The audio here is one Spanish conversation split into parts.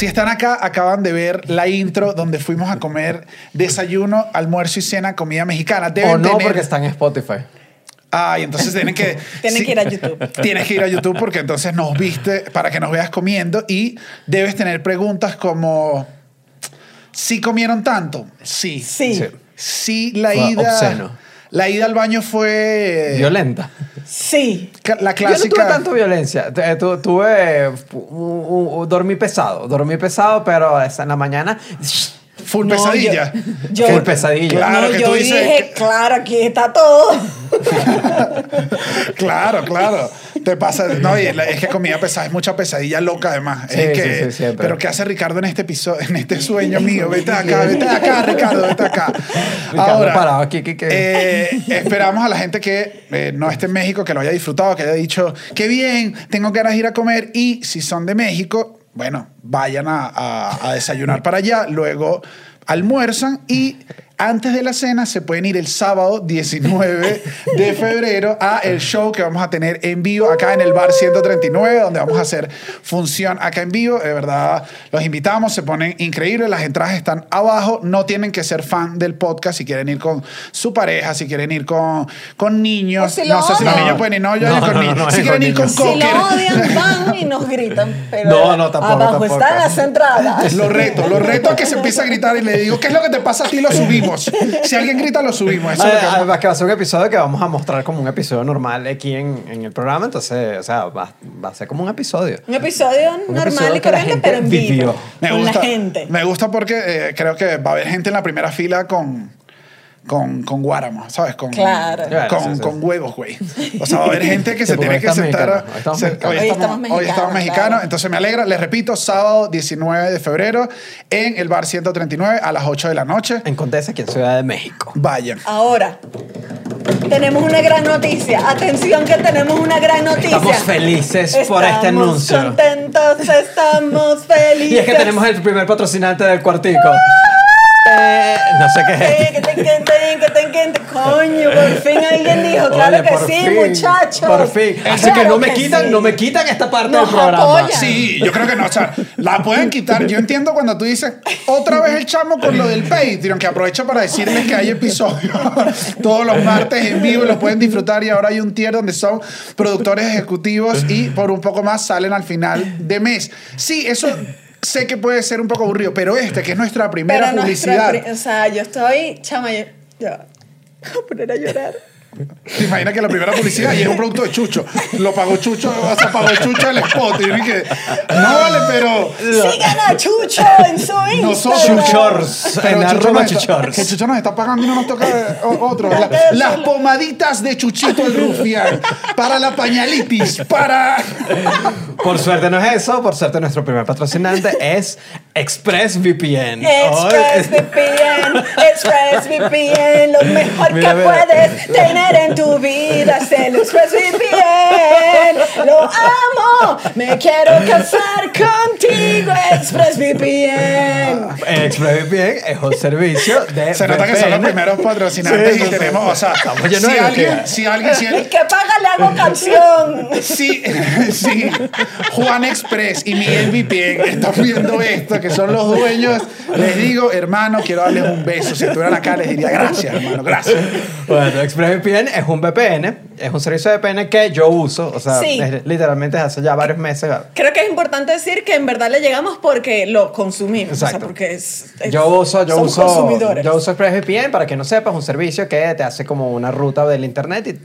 Si están acá, acaban de ver la intro donde fuimos a comer desayuno, almuerzo y cena, comida mexicana. Deben O no, tener- porque está en Spotify. Ay, entonces tienen que... Tienen sí, que ir a YouTube. Tienes que ir a YouTube porque entonces nos viste para que nos veas comiendo y debes tener preguntas como... ¿Sí comieron tanto? Sí. Sí. Sí. Sí, la Fue ida... obsceno. La ida al baño fue... Violenta. Sí. La Yo no tuve clásica... tanto violencia. Tu- tu- Tuve. dormí pesado. Dormí pesado, pero esa en la mañana. Full No, pesadilla. yo- Full pesadilla. Claro no, que yo tú dices dije, claro, aquí está todo. Claro, claro. Te pasa. No, y es que comida pesada es mucha pesadilla loca, además. Sí, es que, sí. Pero ¿qué hace Ricardo en este episodio, en este sueño mío? Vete acá, vete acá, Ricardo, vete acá. Ricardo parado aquí, que- que- eh, esperamos a la gente que eh, no esté en México, que lo haya disfrutado, que haya dicho, qué bien, tengo ganas de ir a comer. Y si son de México, bueno, vayan a, desayunar para allá, luego almuerzan y antes de la cena se pueden ir el sábado 19 de febrero a el show que vamos a tener en vivo acá en el bar 139 donde vamos a hacer función acá en vivo de verdad los invitamos se ponen increíbles las entradas están abajo no tienen que ser fan del podcast si quieren ir con su pareja si quieren ir con, con niños si no sé si los niños pueden ir no yo No, con no, no, niños no, si quieren con ir con niños. Si lo cocker odian, van y nos gritan. Pero No, no, tampoco, Abajo tampoco. están las entradas. Lo reto, lo reto a que se empiece a gritar y le digo, ¿qué es lo que te pasa a ti? Lo subimos. Si alguien grita, lo subimos. Eso es lo que vamos- Además que va a ser un episodio que vamos a mostrar como un episodio normal aquí en, en el programa, entonces, o sea, va, va a ser como un episodio. Un episodio Un normal episodio y que la corriente, gente pero en vivo. vivió. Me con gusta, la gente. Me gusta porque eh, creo que va a haber gente en la primera fila con, con, con guáramo, ¿sabes? Con, Claro. Con, Claro, sí, sí. con huevos, güey. O sea, va a haber gente que se tiene que estamos sentar. hoy estamos se- mexicanos. hoy Hoy estamos, estamos hoy estamos mexicanos, claro. Entonces me alegra. Les repito, sábado 19 de febrero en el bar 139 a las 8 de la noche. En Condesa, aquí en Ciudad de México. Vayan. Ahora, tenemos una gran noticia. Atención que tenemos una gran noticia. Estamos felices por este Estamos anuncio. contentos, estamos felices. Y es que tenemos el primer patrocinante del cuartico. Eh, no sé qué es. Eh, que te enquenten, que te enquenten. Coño, por fin alguien dijo, claro Oye, que sí, fin, muchachos. Por fin. Así Claro que no me que quitan, sí. no me quitan esta parte Nos del programa. apoyan. Sí, yo creo que no. O sea, la pueden quitar. Yo entiendo cuando tú dices otra vez el chamo con lo del Patreon, que aprovecha para decirles que hay episodios todos los martes en vivo y los pueden disfrutar. Y ahora hay un tier donde son productores ejecutivos y por un poco más salen al final de mes. Sí, eso sé que puede ser un poco aburrido, pero este, que es nuestra primera Pero nuestra publicidad. pri- o sea, yo estoy, chama, yo, yo, voy a poner a llorar. ¿Te imaginas que la primera publicidad y es un producto de Chucho? Lo pagó Chucho, o sea, pagó Chucho el spot. Y dije, no vale, pero. Sigan a Chucho en su Instagram. Nosotros. Chuchors, Pero en Chucho arroba está- chuchors. Que Chucho nos está pagando y no nos toca o- otro. La- las pomaditas de Chuchito el Rufián. Para la pañalitis. Para. Por suerte no es eso, por suerte nuestro primer patrocinante es ExpressVPN. ExpressVPN, ExpressVPN, lo mejor Mira, que puedes tener en tu vida es el ExpressVPN. Lo amo, me quiero casar contigo, ExpressVPN. ExpressVPN es un servicio de Se nota que son los VPN. primeros patrocinantes Sí, y tenemos, o sea, Estamos llenos si de alguien, si alguien, si El que paga le hago canción. Sí, sí. Juan Express y Miguel VPN están viendo esto, que son los dueños. Les digo, hermano, quiero darles un beso. Si estuvieran acá, les diría gracias, hermano, gracias. Bueno, ExpressVPN es un VPN, es un servicio de VPN que yo uso, o sea, Sí. es- literalmente hace ya varios meses. Creo que es importante decir que en verdad le llegamos porque lo consumimos. O sea, Exacto. porque es, es- Yo uso, yo somos uso, consumidores. yo uso ExpressVPN para que no sepas, un servicio que te hace como una ruta del internet y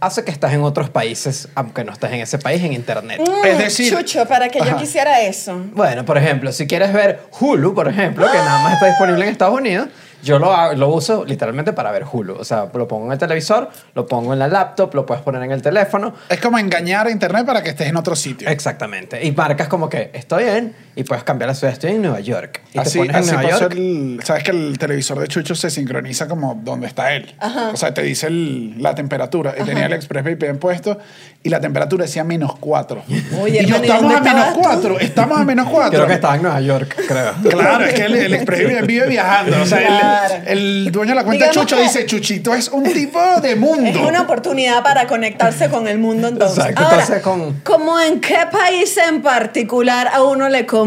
hace que estás en otros países, aunque no estés en ese país, en internet. Mm, Es decir- Chucho, para que yo Ajá. quisiera eso. Bueno, por ejemplo, si quieres ver Hulu, por ejemplo, que nada más está disponible en Estados Unidos, yo lo, hago- lo uso literalmente para ver Hulu. O sea, lo pongo en el televisor, lo pongo en la laptop, lo puedes poner en el teléfono. Es como engañar a internet para que estés en otro sitio. Exactamente. Y marcas como que estoy en, y puedes cambiar la ciudad, estoy en Nueva York. Y Así, te pones en así Nueva pasó York. el- sabes que el televisor de Chucho se sincroniza como donde está él. O sea, te dice el- la temperatura. Y tenía el ExpressVPN puesto y la temperatura decía menos 4. Oye, y yo, hermano, ¿y estamos a menos estabas tú? 4, estamos a menos 4. Creo que estaba en Nueva York, creo. Claro, es que el, el ExpressVPN vive viajando. O sea, el- Claro. el, dueño de la cuenta Digamos Chucho que- dice, Chuchito es un tipo de mundo. Es una oportunidad para conectarse con el mundo entonces. Exacto, Ahora, entonces con- ¿cómo en qué país en particular a uno le conviene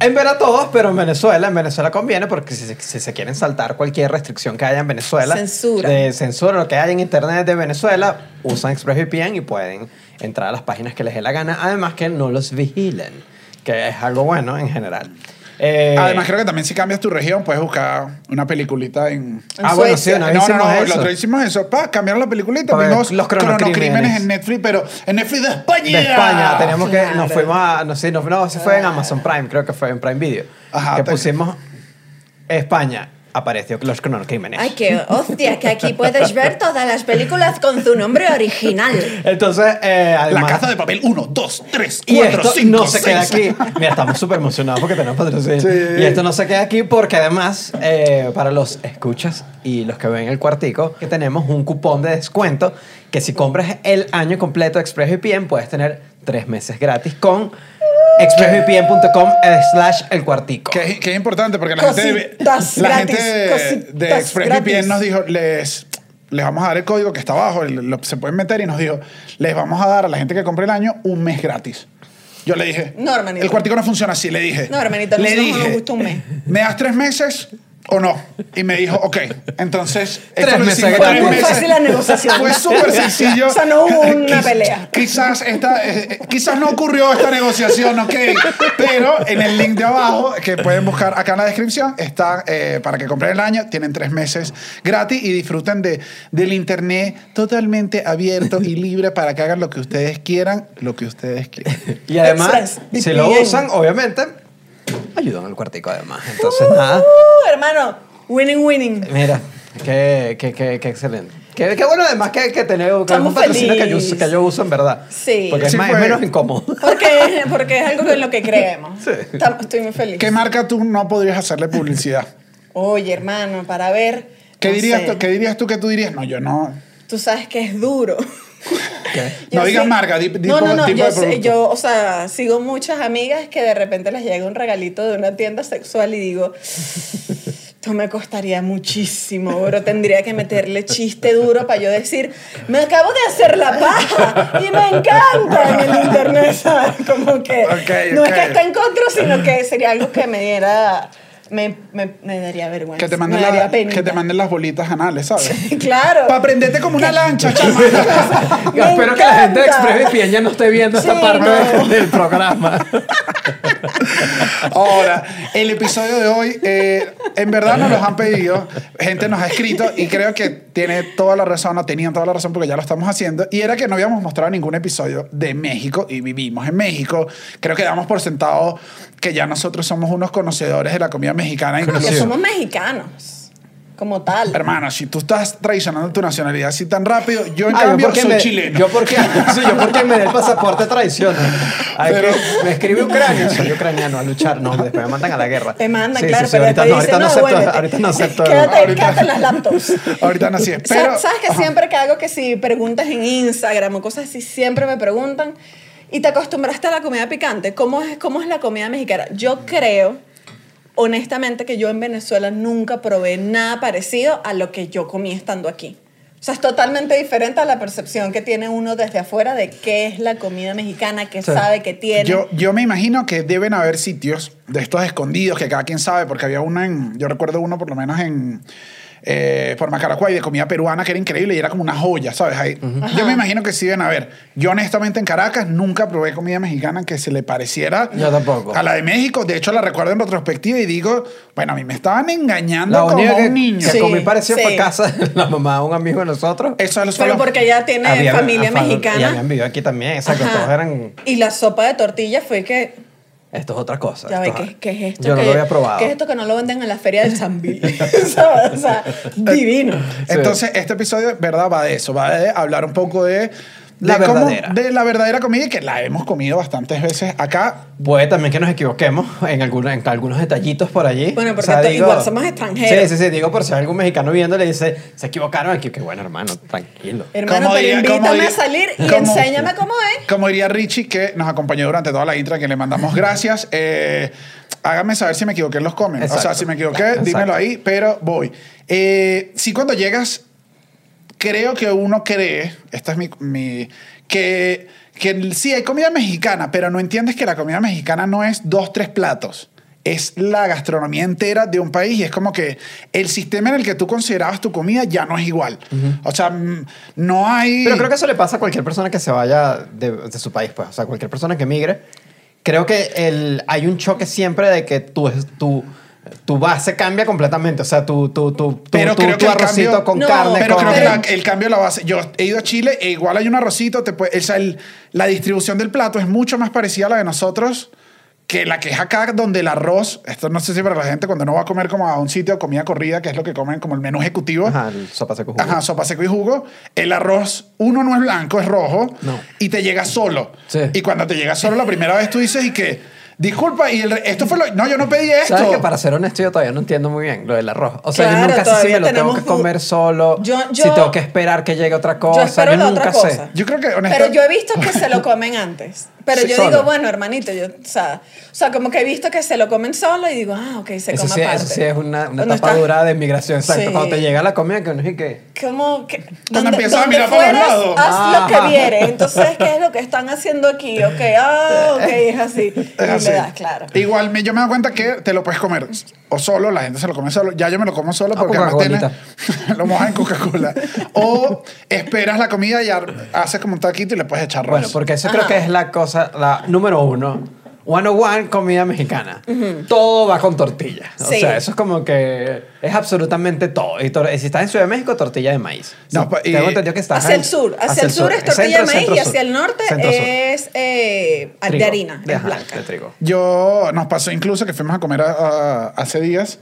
En ver a todos, pero en Venezuela, en Venezuela conviene porque si, se- si se quieren saltar cualquier restricción que haya en Venezuela, Censura. de censura, lo que haya en internet de Venezuela, usan ExpressVPN y pueden entrar a las páginas que les dé la gana, además que no los vigilen, que es algo bueno en general. Eh, Además, creo que también si cambias tu región, puedes buscar una peliculita en... En ah, bueno, sí, No, no, no, otro hicimos eso. Pa, cambiaron la peliculita. Pa ver Vimos los cronocrímenes cronocrímenes en Netflix, pero en Netflix de España. de España. Teníamos que, nos fuimos a, no sé, no, no, se fue en Amazon Prime, creo que fue en Prime Video. Ajá, que te- pusimos España, apareció los cronocrímenes. Ay, qué hostia, que aquí puedes ver todas las películas con su nombre original. Entonces, eh, La además, casa de papel 1, 2, 3, Y 4, esto 5, no se queda aquí. Mira, estamos súper emocionados porque tenemos patrocinio. Sí. Y esto no se queda aquí porque además, eh, para los escuchas y los que ven el cuartico, que tenemos un cupón de descuento que si compras el año completo de ExpressVPN puedes tener tres meses gratis con expressvpn.com slash el cuartico. Que, es- que es importante porque la gente, de- Cositas la gratis, gente de, ExpressVPN gratis. nos dijo, les, les vamos a dar el código que está abajo, el- lo- se pueden meter y nos dijo, les vamos a dar a la gente que compre el año un mes gratis. Yo le dije, No, hermanito. el cuartico no funciona así, le dije. No, hermanito, a le no dije, nos gusta un mes. ¿me das tres meses o no? Y me dijo, ok, entonces... Tres meses tres Muy fácil la negociación. Fue súper sencillo. O sea, no hubo una Quiz- pelea. Quizás, esta, eh, eh, quizás no ocurrió esta negociación, ok. Pero en el link de abajo, que pueden buscar acá en la descripción, está eh, para que compren el año. Tienen tres meses gratis y disfruten de, del internet totalmente abierto y libre para que hagan lo que ustedes quieran, lo que ustedes quieran. Y además, si lo usan, obviamente, ayudan al cuartico además. Entonces, nada. Uh, hermano, winning, winning. Mira, qué, qué, qué, qué excelente. Qué, qué bueno además que, que tener que un patrocinio que yo, que yo uso en verdad. Sí. Porque es, Sí, más- fue- es menos incómodo. Porque, porque es algo en lo que creemos. Estamos- Estoy muy feliz. ¿Qué marca tú no podrías hacerle publicidad? Oye, hermano, para ver. ¿Qué, no dirías tú, ¿Qué dirías tú que tú dirías? No, yo no. Tú sabes que es duro. No digas marca, di- No, tipo- no, no. tipo Yo, de sé- yo, o sea, sigo muchas amigas que de repente les llega un regalito de una tienda sexual y digo, esto me costaría muchísimo, bro. Tendría que meterle chiste duro para yo decir, me acabo de hacer la paja y me encanta en el internet, ¿sabes? Como que no es que esté en contra, sino que sería algo que me diera, me, me, me daría vergüenza. Que te, me manden daría la- penita. que te manden las bolitas anales, ¿sabes? Claro. Para prenderte como una lancha, chama. Me Espero que la gente de encanta. ExpressVPN ya no esté viendo esta Sí, parte no. del programa. Ahora, el episodio de hoy, eh, en verdad nos los han pedido, gente nos ha escrito y creo que tiene toda la razón, o tenían toda la razón porque ya lo estamos haciendo, y era que no habíamos mostrado ningún episodio de México y vivimos en México. Creo que damos por sentado que ya nosotros somos unos conocedores de la comida mexicana. Que Incluso, somos mexicanos, como tal. hermano, si tú estás traicionando tu nacionalidad así tan rápido, yo en Ah, cambio porque soy me, chileno. Yo porque, sí, yo porque me dé el pasaporte traiciono. Pero- que me escribe Ucrania, soy ucraniano a luchar. No, después me mandan a la guerra. Te mandan, Sí, claro, sí, sí, pero ahorita, te no, ahorita no no, acepto. Ahorita no acepto. Quédate, Ahorita- quédate en las laptops. Ahorita no así es, Sa- pero... ¿Sabes que Ajá. siempre que hago que si preguntas en Instagram o cosas así, siempre me preguntan, ¿y te acostumbraste a la comida picante? ¿Cómo es, cómo es la comida mexicana? Yo creo, honestamente, que yo en Venezuela nunca probé nada parecido a lo que yo comí estando aquí. O sea, es totalmente diferente a la percepción que tiene uno desde afuera de qué es la comida mexicana, qué sabe que tiene. Yo, yo me imagino que deben haber sitios de estos escondidos que cada quien sabe, porque había uno en, yo recuerdo uno por lo menos en, eh, por Macaracuay de comida peruana que era increíble y era como una joya, ¿sabes? Ahí, Yo me imagino que sí deben haber. Yo honestamente en Caracas nunca probé comida mexicana que se le pareciera Yo tampoco. a la de México. De hecho, la recuerdo en retrospectiva y digo, bueno, a mí me estaban engañando La como que, un niño. que Sí, comí parecido sí. casa de la mamá de un amigo de nosotros. Eso es Pero porque ella tiene Había- familia mexicana. Y habían vivido aquí también, exacto. Todos eran. Y la sopa de tortilla fue que Esto es otra cosa. Ya esto- ¿qué, qué es esto? Yo no que, lo había probado. ¿Qué es esto que no lo venden en la feria del Zambil? ¿Sabes? o sea, divino. Entonces, este episodio, ¿verdad? Va de eso, va de hablar un poco de... de La cómo- verdadera. de la verdadera comida y que la hemos comido bastantes veces acá. Puede también que nos equivoquemos en, algunos en algunos detallitos por allí. Bueno, porque to- igual somos extranjeros. Sí, sí, sí. Digo, por si hay algún mexicano viendo le dice, se equivocaron aquí. Que bueno, hermano, tranquilo. Hermano, pero diría- invítame diría- a salir y como- enséñame cómo es. Como diría Richie, que nos acompañó durante toda la intro, que le mandamos gracias. Eh, háganme saber si me equivoqué en los comments. O sea, Exacto. si me equivoqué, Exacto. dímelo ahí, pero voy. Eh, sí, cuando llegas, creo que uno cree, esta es mi... mi- que, que sí hay comida mexicana, pero no entiendes que la comida mexicana no es dos, tres platos. es la gastronomía entera de un país y es como que el sistema en el que tú considerabas tu comida ya no es igual. O sea, mm, no hay... Pero creo que eso le pasa a cualquier persona que se vaya de, de su país, pues. O sea, cualquier persona que migre. Creo que el, hay un choque siempre de que tu, tu, tu base cambia completamente. O sea, tu, tu, tu, tu, Pero tu- creo tu que arrocito cambio- con No, carne. Pero con- creo que la- el cambio la base. Yo he ido a Chile e igual hay un arrocito. Te puede- o sea, el- la distribución del plato es mucho más parecida a la de nosotros que la que es acá, donde el arroz. Esto no sé si para la gente cuando no va a comer como a un sitio de comida corrida, que es lo que comen como el menú ejecutivo. Ajá, el sopa seco jugo. Ajá, sopa seco y jugo. El arroz, uno no es blanco, es rojo. No. Y te llega solo. Sí. Y cuando te llega solo la primera vez tú dices y que, disculpa, y el re- esto fue lo... No, yo no pedí esto. ¿Sabes que para ser honesto yo todavía no entiendo muy bien lo del arroz? O sea, Claro, yo nunca sé si todavía me lo tengo tenemos que du- comer solo, Yo- si tengo que esperar que llegue otra cosa. Yo espero la nunca otra sé. cosa. Yo creo que, Pero honestamente... yo he visto que se lo comen antes. Pero yo solo. digo, bueno, hermanito, yo, o sea, o sea, como que he visto que se lo comen solo y digo, ah, ok, se Eso come sí, aparte. eso sí es una, una Cuando etapa estás- dura de migración. Exacto. Sí. Cuando te llega la comida que uno dice que... ¿Cómo que? Cuando empiezas a mirar para los lados. Haz lo Ajá. que viere. Entonces, ¿qué es lo que están haciendo aquí? Ok, ah, ok, es así. Es así. le das, claro. Igual me, yo me doy cuenta que te lo puedes comer o solo, la gente se lo come solo. Ya yo me lo como solo Ah, porque además tiene, lo mojas en Coca-Cola. o esperas la comida y haces como un taquito y le puedes echar arroz. Bueno, porque eso creo Ajá. que es la cosa, la número uno. 101, comida mexicana. Todo va con tortilla. O Sí. sea, eso es como que es absolutamente todo. Y, si estás en Ciudad de México, tortilla de maíz. No, Sí, pues, y- tengo entendido que estás Hacia en- el sur. Hacia, el sur es tortilla Centro, de maíz centro, y sur. hacia el norte Centro, sur. es eh, de Trigo. harina, De, es ajá, blanca. de trigo. Yo nos pasó incluso que fuimos a comer a- a- hace días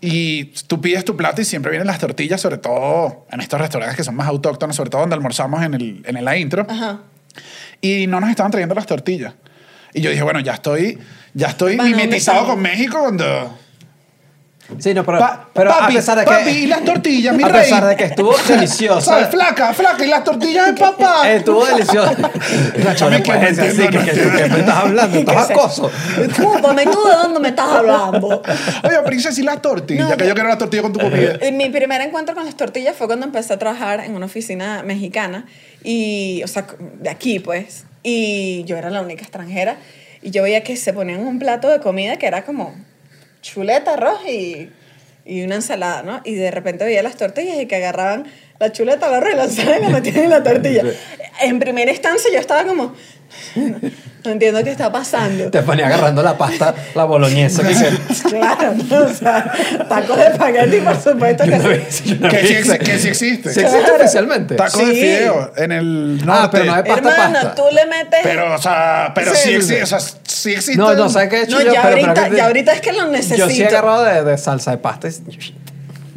y tú pides tu plato y siempre vienen las tortillas, sobre todo en estos restaurantes que son más autóctonos, sobre todo donde almorzamos en, el, en la intro. Ajá. Y no nos estaban trayendo las tortillas. Y yo dije, bueno, ya estoy, ya estoy Bueno, ¿dónde mimetizado con México cuando... Sí, no, pero, Pa- pero papi, a pesar de que... papi, y las tortillas, mi A rey. pesar de que estuvo delicioso. ¿Sabes? Flaca, flaca, y las tortillas de papá. Estuvo delicioso. Nacho, que puedes decir entiendo, que, que- que me estás hablando, estás acoso. Discúlpame, ¿tú de dónde me estás hablando? Oye, princesa, y las tortillas, No, que yo quiero las tortillas con tu comida. Eh, Mi primer encuentro con las tortillas fue cuando empecé a trabajar en una oficina mexicana y, o sea, de aquí pues, y yo era la única extranjera y yo veía que se ponían un plato de comida que era como chuleta, arroz y, y una ensalada, ¿no? Y de repente veía las tortillas y que agarraban la chuleta, el arroz y la ensalada y la metían en la tortilla. En primera instancia yo estaba como, no, no entiendo qué está pasando. Te ponía agarrando la pasta, la boloñesa. Que. Claro, ¿no? o sea, tacos de espagueti, por supuesto que sí. Que sí, que sí existe. Sí existe Claro. oficialmente. Tacos Sí. de fideo en el norte. Ah, pero no de pasta, Hermano, pasta. tú le metes. Pero, o sea, pero Sí, existe. O sea, sí existe. No, no, ¿sabes qué he hecho No, yo? ya Pero- pero ahorita- que- ya ahorita es que lo necesito. Yo sí he agarrado de, de salsa de pasta y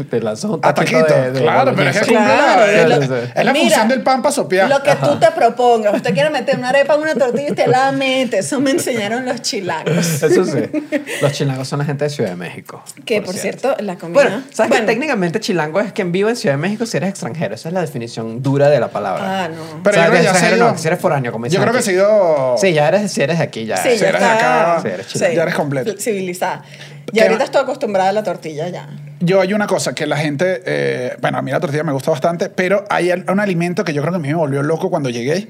te lanzas un A taquito de, de claro, pero es que Claro, la- es, la- es la Mira, función del pan para sopear. Lo que tú te propongas. Usted quiere meter una arepa en una tortilla y usted la mete. Eso me enseñaron los chilangos. Eso sí. Los chilangos son la gente de Ciudad de México. Que, por cierto, la comida... Bueno, ¿sabes Bueno, que técnicamente chilango es quien vive en Ciudad de México si eres extranjero? Esa es la definición dura de la palabra. Ah, no. Pero O sea, yo creo que ya se ha extranjero no, si eres foráneo, como Yo creo que aquí. se ha ido. Sí, ya eres, si eres de aquí, ya. Sí, Si ya eres de está... acá, Sí, eres sí, ya eres completo. Civilizada. Y ¿Qué ahorita estoy acostumbrada a la tortilla ya. Yo hay una cosa que la gente, eh, bueno, a mí la tortilla me gusta bastante, pero hay un alimento que yo creo que a mí me volvió loco cuando llegué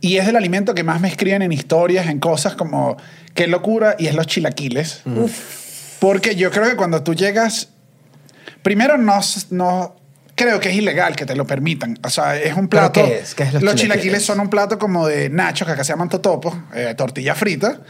y es el alimento que más me escriben en historias, en cosas como qué locura y es los chilaquiles. Porque yo creo que cuando tú llegas, primero no, no creo que es ilegal que te lo permitan. O sea, es un ¿Pero plato. qué es? ¿Qué es los los chilaquiles? chilaquiles son un plato como de nachos que acá se llaman totopos, eh, tortilla frita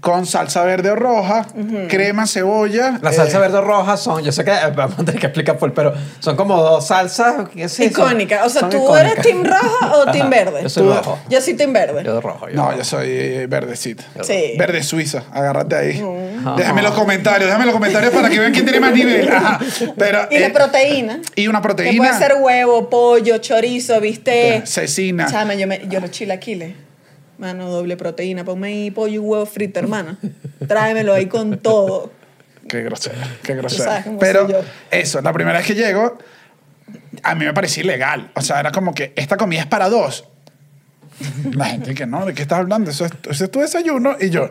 con salsa verde o roja, crema, cebolla. La eh, salsa verde o roja son, yo sé que eh, vamos a tener que explicar, Paul, pero son como dos salsas. ¿qué sí, son- Icónica. O sea, son ¿tú icónicas. eres team roja o team Ajá, verde? Yo soy Tú- rojo. Yo soy team verde. Yo rojo. Yo No, rojo. yo soy verdecito. Sí. Verde Suiza, agárrate ahí. Mm. Déjame los comentarios, déjame los comentarios para que vean quién tiene más nivel. Ajá. Pero, Y de eh, proteína. y una Que proteína. puede ser huevo, pollo, chorizo, bistec. Cecina. Chama, yo, me, yo los chilaquiles. Mano, doble proteína. Ponme ahí pollo y huevo frito, hermano. Tráemelo ahí con todo. Qué grosero, qué grosero. Pero eso, la primera vez que llego, a mí me parecía ilegal. O sea, era como que esta comida es para dos. La gente que no, ¿de qué estás hablando? Eso es, eso es tu desayuno. Y yo,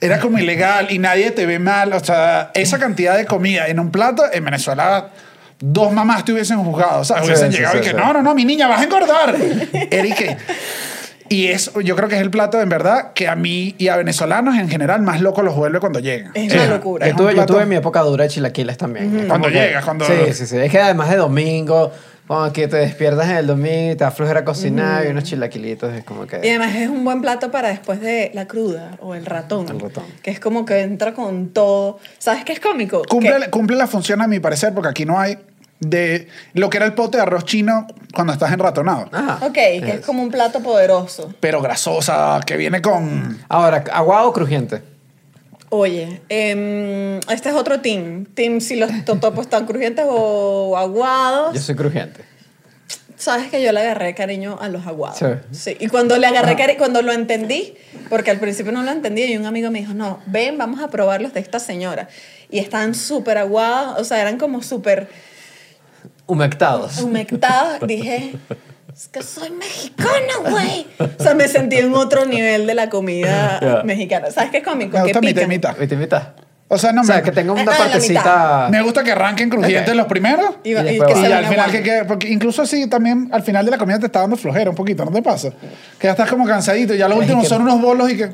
era como ilegal y nadie te ve mal. O sea, esa cantidad de comida en un plato, en Venezuela, dos mamás te hubiesen juzgado. O sea, hubiesen sí, llegado sí, y que sí. no, no, no, mi niña, vas a engordar. Eric, Y es, yo creo que es el plato, en verdad, que a mí y a venezolanos en general más locos los vuelve cuando llegan. Es una locura. es Yo tuve, un yo plato- tuve mi época dura de chilaquiles también. Cuando como llegas, cuando- Sí, sí, sí. Es que además de domingo, cuando que te despiertas en el domingo y te flojera cocinar y unos chilaquilitos, es como Y que... además es un buen plato para después de la cruda o el ratón. El ratón. Que es como que entra con todo. ¿Sabes qué es cómico? Cumple, Que- cumple la función, a mi parecer, porque aquí no hay de lo que era el pote de arroz chino cuando estás enratonado. Ajá. Ok, que es como un plato poderoso. Pero grasosa, que viene con... Ahora, aguado o crujiente. Oye, em, este es otro team. Team si los totopos están crujientes o aguados. Yo soy crujiente. Sabes que yo le agarré cariño a los aguados. Sí. Sí. Y cuando le agarré cariño, cuando lo entendí, porque al principio no lo entendía, y un amigo me dijo, no, ven, vamos a probar los de esta señora. Y estaban súper aguados, o sea, eran como súper Humectados. humectados. Dije, es que soy mexicana, güey. O sea, me sentí en otro nivel de la comida mexicana. ¿Sabes qué es cómico? Me que gusta y pican. mitad. ¿Viste, mitad? O sea, no o sea, me... que tenga una Ah, partecita... Me gusta que arranquen crujientes los primeros. Y, va- Y y después que va. Y se al final que, que- porque incluso así también al final de la comida te está dando flojera un poquito, ¿no te pasa? Que ya estás como cansadito y ya los últimos que- son unos bolos y que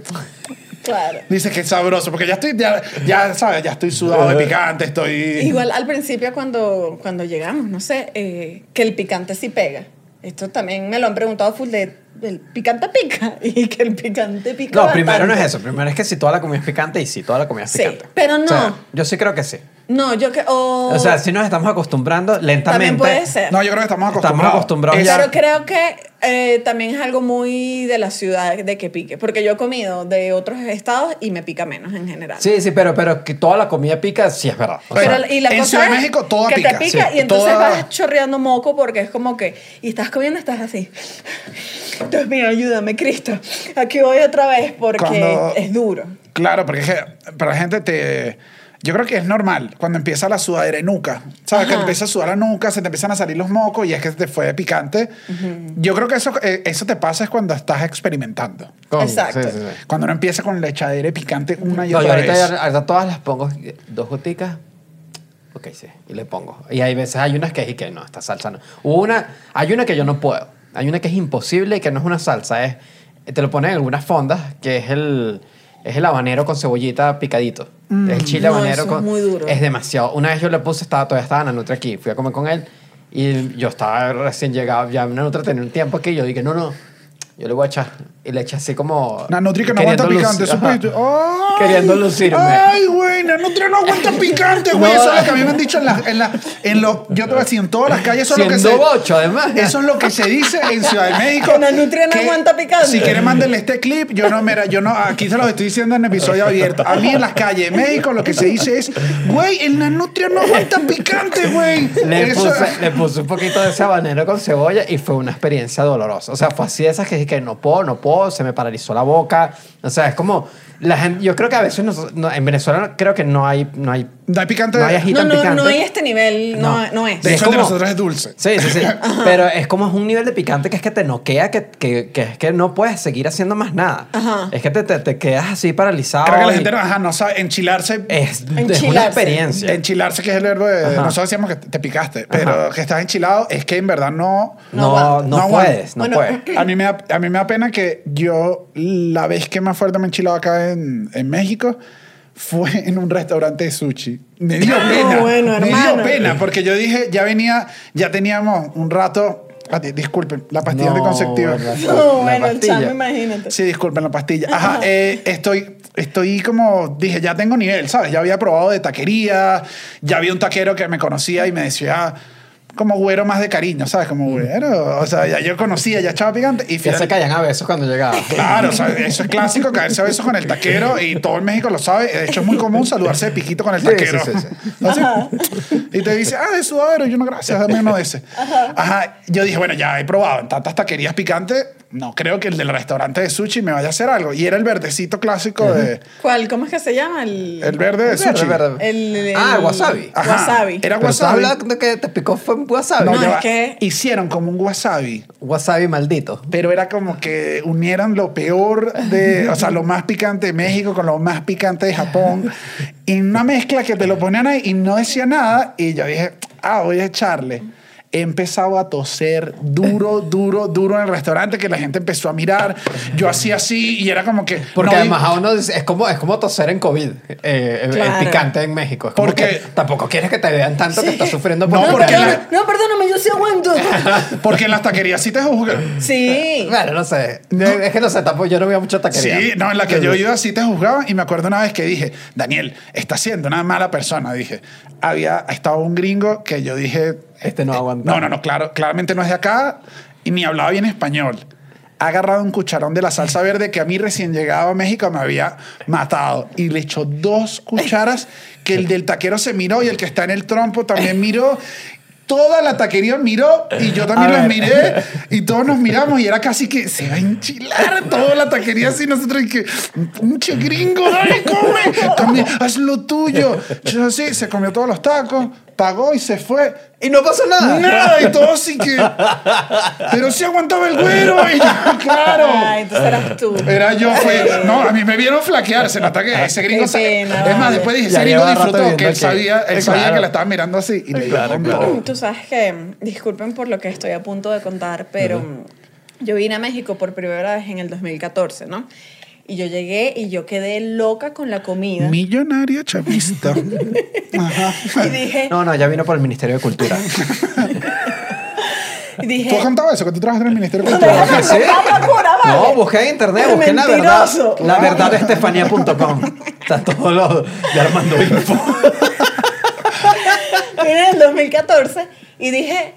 Claro. dices que es sabroso, porque ya estoy, ya, ya sabes, ya estoy sudado de picante, estoy... Igual al principio cuando, cuando llegamos, no sé, eh, que el picante sí pega. Esto también me lo han preguntado full de, ¿el picante pica? Y que el picante pica No, primero no es eso. Primero es que si toda la comida es picante y si toda la comida es Sí, picante. pero no. O sea, yo sí creo que sí. No, yo que... o- O sea, si nos estamos acostumbrando lentamente. También puede ser. No, yo creo que estamos Estamos acostumbrados. acostumbrados Es- ya. Pero creo que eh, también es algo muy de la ciudad de que pique. Porque yo he comido de otros estados y me pica menos en general. Sí, sí, pero, pero que toda la comida pica, sí es verdad. O Pero, sea, y la en cosa Ciudad de es México toda que pica, te pica sí, y entonces toda- vas chorreando moco porque es como que y estás comiendo estás así Dios mío ayúdame Cristo aquí voy otra vez porque Cuando- es duro Claro, porque es que para la gente te... Yo creo que es normal cuando empieza la sudadera de nuca. ¿Sabes? Que Ajá. empieza a sudar la nuca, se te empiezan a salir los mocos y es que te fue de picante. Yo creo que eso, eh, eso te pasa es cuando estás experimentando. con- Exacto. sí, sí, sí. Cuando uno empieza con la echadera de picante una y No, yo otra ahorita, vez. ya- ahorita todas las pongo dos goticas. Ok, sí, y le pongo. Y hay veces, hay unas que es y que no, esta salsa no. Una, hay una que yo no puedo. Hay una que es imposible y que no es una salsa, es, te lo ponen en algunas fondas, que es el, es el habanero con cebollita picadito. es el chile No, habanero eso es con... muy duro. Es demasiado. Una vez yo le puse, estaba, todavía estaba Nanutra aquí, fui a comer con él y yo estaba recién llegado, ya Nanutra tenía un tiempo aquí yo dije, no, no, yo le voy a echar. Y le eché así como... Nanutri que no aguanta picante, ¿supiste? Queriendo lucirme. Ay, güey, Nanutri no aguanta picante, güey. No. Eso es lo que a mí me han dicho en la, en la, en lo, yo te voy a decir, en todas las calles, eso es lo que se, bocho, además. Eso es lo que se dice en Ciudad de México. Que Nanutri no que aguanta picante. Si quieren, mándenle este clip. Yo no, mira, yo no, aquí se los estoy diciendo en episodio abierto. A mí en las calles de México lo que se dice es, güey, el Nanutria no aguanta picante, güey. Le Eso- puse, le puse un poquito de ese habanero con cebolla y fue una experiencia dolorosa. O sea, fue así de esas que que no puedo, no puedo, se me paralizó la boca. O sea, es como... La gente, yo creo que a veces nos- no- en Venezuela creo que no hay... No hay, No hay picante. no hay ají no tan no picante. no hay este nivel no, No. no es De Es hecho, el de como- nosotros es dulce. Sí, sí, sí. Pero es como es un nivel de picante que es que te noquea, que, que, que es que no puedes seguir haciendo más nada. Ajá. Es que te, te, te quedas así paralizado. Creo que la gente no, ajá, no sabe enchilarse. es, es una Enchilarse. experiencia. Enchilarse, que es el verbo de. Ajá. Nosotros decíamos que te picaste, pero que estás enchilado es que en verdad no. No, No puedes, no Bueno, puedes. A mí, me da, a mí me da pena que yo, la vez que más fuerte me he enchilado acá en, en México, fue en un restaurante de sushi. Me dio No, pena. bueno, me dio hermano. pena, porque yo dije, ya venía, ya teníamos un rato. ah, di- disculpen, la pastilla No, anticonceptiva. no La bueno el pastilla. chamo imagínate Sí, disculpen la pastilla. Ajá, eh, estoy, estoy como, dije, ya tengo nivel, ¿sabes? Ya había probado de taquería, ya había un taquero que me conocía y me decía como güero más de cariño, ¿sabes? Como güero. O sea, ya yo conocía, ya echaba picante. Y Ya se callan a besos cuando llegaba. Claro, o sea, eso es clásico, caerse a besos con el taquero y todo el México lo sabe. De hecho, es muy común saludarse de piquito con el Sí, taquero. sí, sí, Así. Y te dice, ah, de sudadero. Y yo, no, gracias, dame uno de ese. Ajá. Yo dije, bueno, ya he probado en tantas taquerías picantes, no creo que el del restaurante de sushi me vaya a hacer algo. Y era el verdecito clásico de... ¿cuál cómo es que se llama el El verde de Verde, sushi. verde. el, el- Ah, wasabi. Ajá. wasabi Era Pero wasabi. hablando de que te picó fue un wasabi. No, No, es que- Hicieron como un wasabi. Wasabi maldito. pero era como que unieran lo peor de, o sea, lo más picante de México con lo más picante de Japón. Y una mezcla que te lo ponían ahí y no decía nada. Y yo dije, ah, voy a echarle he empezado a toser duro, duro, duro en el restaurante que la gente empezó a mirar. Yo hacía así y era como que... Porque no, además a uno es es como, es como toser en COVID, eh, el- Claro. el picante en México. Es como Porque- que tampoco quieres que te vean tanto que Sí. estás sufriendo No, por porque- picante. No, perdóname, yo sí aguanto. Porque en las taquerías sí te juzgan. Sí. Bueno, no sé. Es que no sé, tampoco yo no voy a mucha taquería. Sí, no, en la que yo iba sí te juzgaban y me acuerdo una vez que dije, Daniel, está siendo una mala persona. Dije, había estado un gringo que yo dije, Este no aguanta. no, no, no, claro, claramente no es de acá y ni hablaba bien español. Ha agarrado un cucharón de la salsa verde que a mí recién llegado a México me había matado y le echó dos cucharas que el del taquero se miró y el que está en el trompo también miró. Toda la taquería miró y yo también los miré y todos nos miramos y era casi que se va a enchilar toda la taquería así nosotros y que un che gringo, dale, come, come, haz lo tuyo. Yo así, se comió todos los tacos, pagó y se fue. Y no pasó nada. Nada, y todo así que. Pero sí aguantaba el güero. Y yo, claro. Ay, entonces eras tú. Era yo, fue. No, a mí me vieron flaquear. Se nota que ese gringo. Sa- pena, es más, después dije, ese gringo disfrutó viendo que él sabía, él sabía Claro. que la estaba mirando así. Y le Claro, claro. Tú sabes que, disculpen por lo que estoy a punto de contar, pero yo vine a México por primera vez en el 2014, ¿no? Y yo llegué y yo quedé loca con la comida. Millonaria chavista. Ajá. Y dije, No, no, ya vino por el Ministerio de Cultura. y dije ¿Tú has contado eso? Que tú trabajas en el Ministerio de No, Cultura. déjame ¿Sí? vale. No, busqué en internet, busqué la verdad. mentiroso. La verdad de Estefanía.com. Está todo lo de Armando Info. Vine en el 2014 y dije,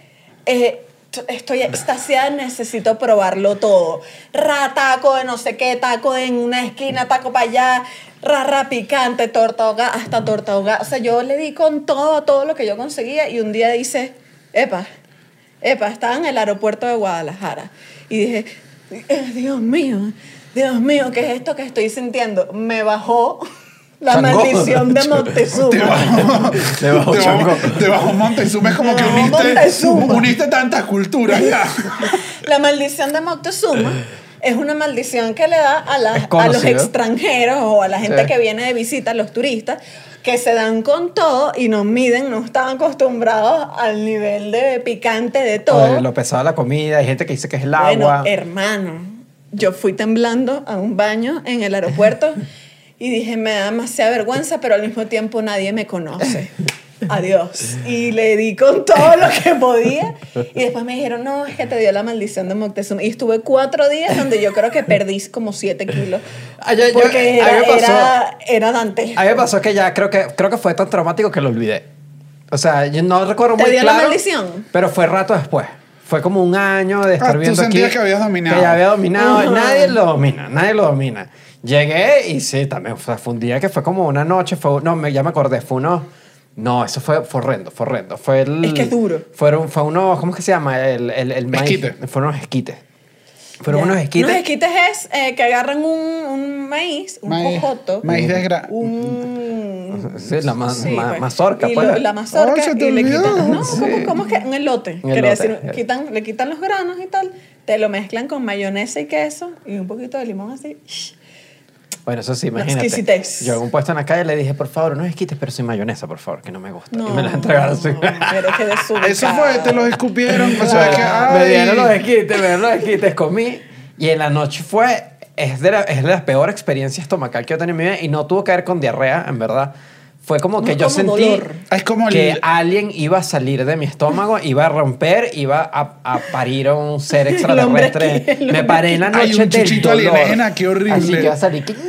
eh, estoy extasiada, necesito probarlo todo. Ra, taco de no sé qué, taco en una esquina, taco para allá, ra, ra, picante, torta ahogada, hasta torta ahogada. O sea, yo le di con todo, todo lo que yo conseguía y un día dice, epa, epa, estaba en el aeropuerto de Guadalajara y dije, "Eh, Dios mío, Dios mío, ¿qué es esto que estoy sintiendo? Me bajó la maldición de Moctezuma. Te bajó, Te bajó Montezuma. Es como que uniste, Montezuma. uniste tantas culturas. ya. La maldición de Moctezuma es una maldición que le da a, la- Es a los extranjeros o a la gente Sí. que viene de visita, a los turistas, que se dan con todo y nos miden, no están acostumbrados al nivel de picante de todo. Oye, lo pesado de la comida, hay gente que dice que es el Bueno, agua. hermano, yo fui temblando a un baño en el aeropuerto y dije, me da demasiada vergüenza, pero al mismo tiempo nadie me conoce. Adiós. Y le di con todo lo que podía. Y después me dijeron, no, es que te dio la maldición de Moctezuma. Y estuve cuatro días donde yo creo que perdí como siete kilos. Ah, yo- yo- Porque a mí era, me pasó- era, era Dante. A mí me pasó que ya creo que, creo que fue tan traumático que lo olvidé. O sea, yo no recuerdo ¿Te muy dio la claro. maldición? Pero fue rato después. Fue como un año de estar Ah, tú viendo aquí. sentías que habías dominado. Que ya había dominado. Ajá. Nadie lo domina, nadie lo domina. Llegué y sí, también o sea, fue un día que fue como una noche. Fue, no, me, ya me acordé. Fue uno... No, eso fue, fue horrendo, fue horrendo. Fue el, Es que es duro. Fueron, fue unos... ¿Cómo es que se llama? El, el, el maíz. Esquite. Fueron unos esquites. Fueron Ya. unos esquites. Unos esquites es eh, que agarran un, un maíz, un Maíz- cojoto. maíz desgra- Un... Sí, la ma- Sí, ma- pues. mazorca, Y pues. lo- la mazorca Oh, y le quitan, ¿no? Sí. ¿Cómo, cómo es que? Un elote. Un Quería elote. decir, quitan, le quitan los granos y tal, te lo mezclan con mayonesa y queso y un poquito de limón así. Bueno, eso sí, imagínate. exquisitez. Yo en un puesto en la calle le dije, por favor, no esquites, pero sin mayonesa, por favor, que no me gusta. No, y me las entregaron así. Pero que desubicado. Eso fue, te los escupieron. O sea, que, me dieron los esquites, me dieron los esquites, comí. Y en la noche fue, es de la, es de la peor experiencia estomacal que yo he tenido en mi vida y no tuvo que ver con diarrea, en verdad. Fue como No que es yo como sentí dolor. Es como el- que alguien iba a salir de mi estómago, iba a romper, iba a, a parir a un ser extraterrestre. aquí, Me paré en la Hay noche un del chichito dolor. alienígena, qué horrible. Así que iba a salir que...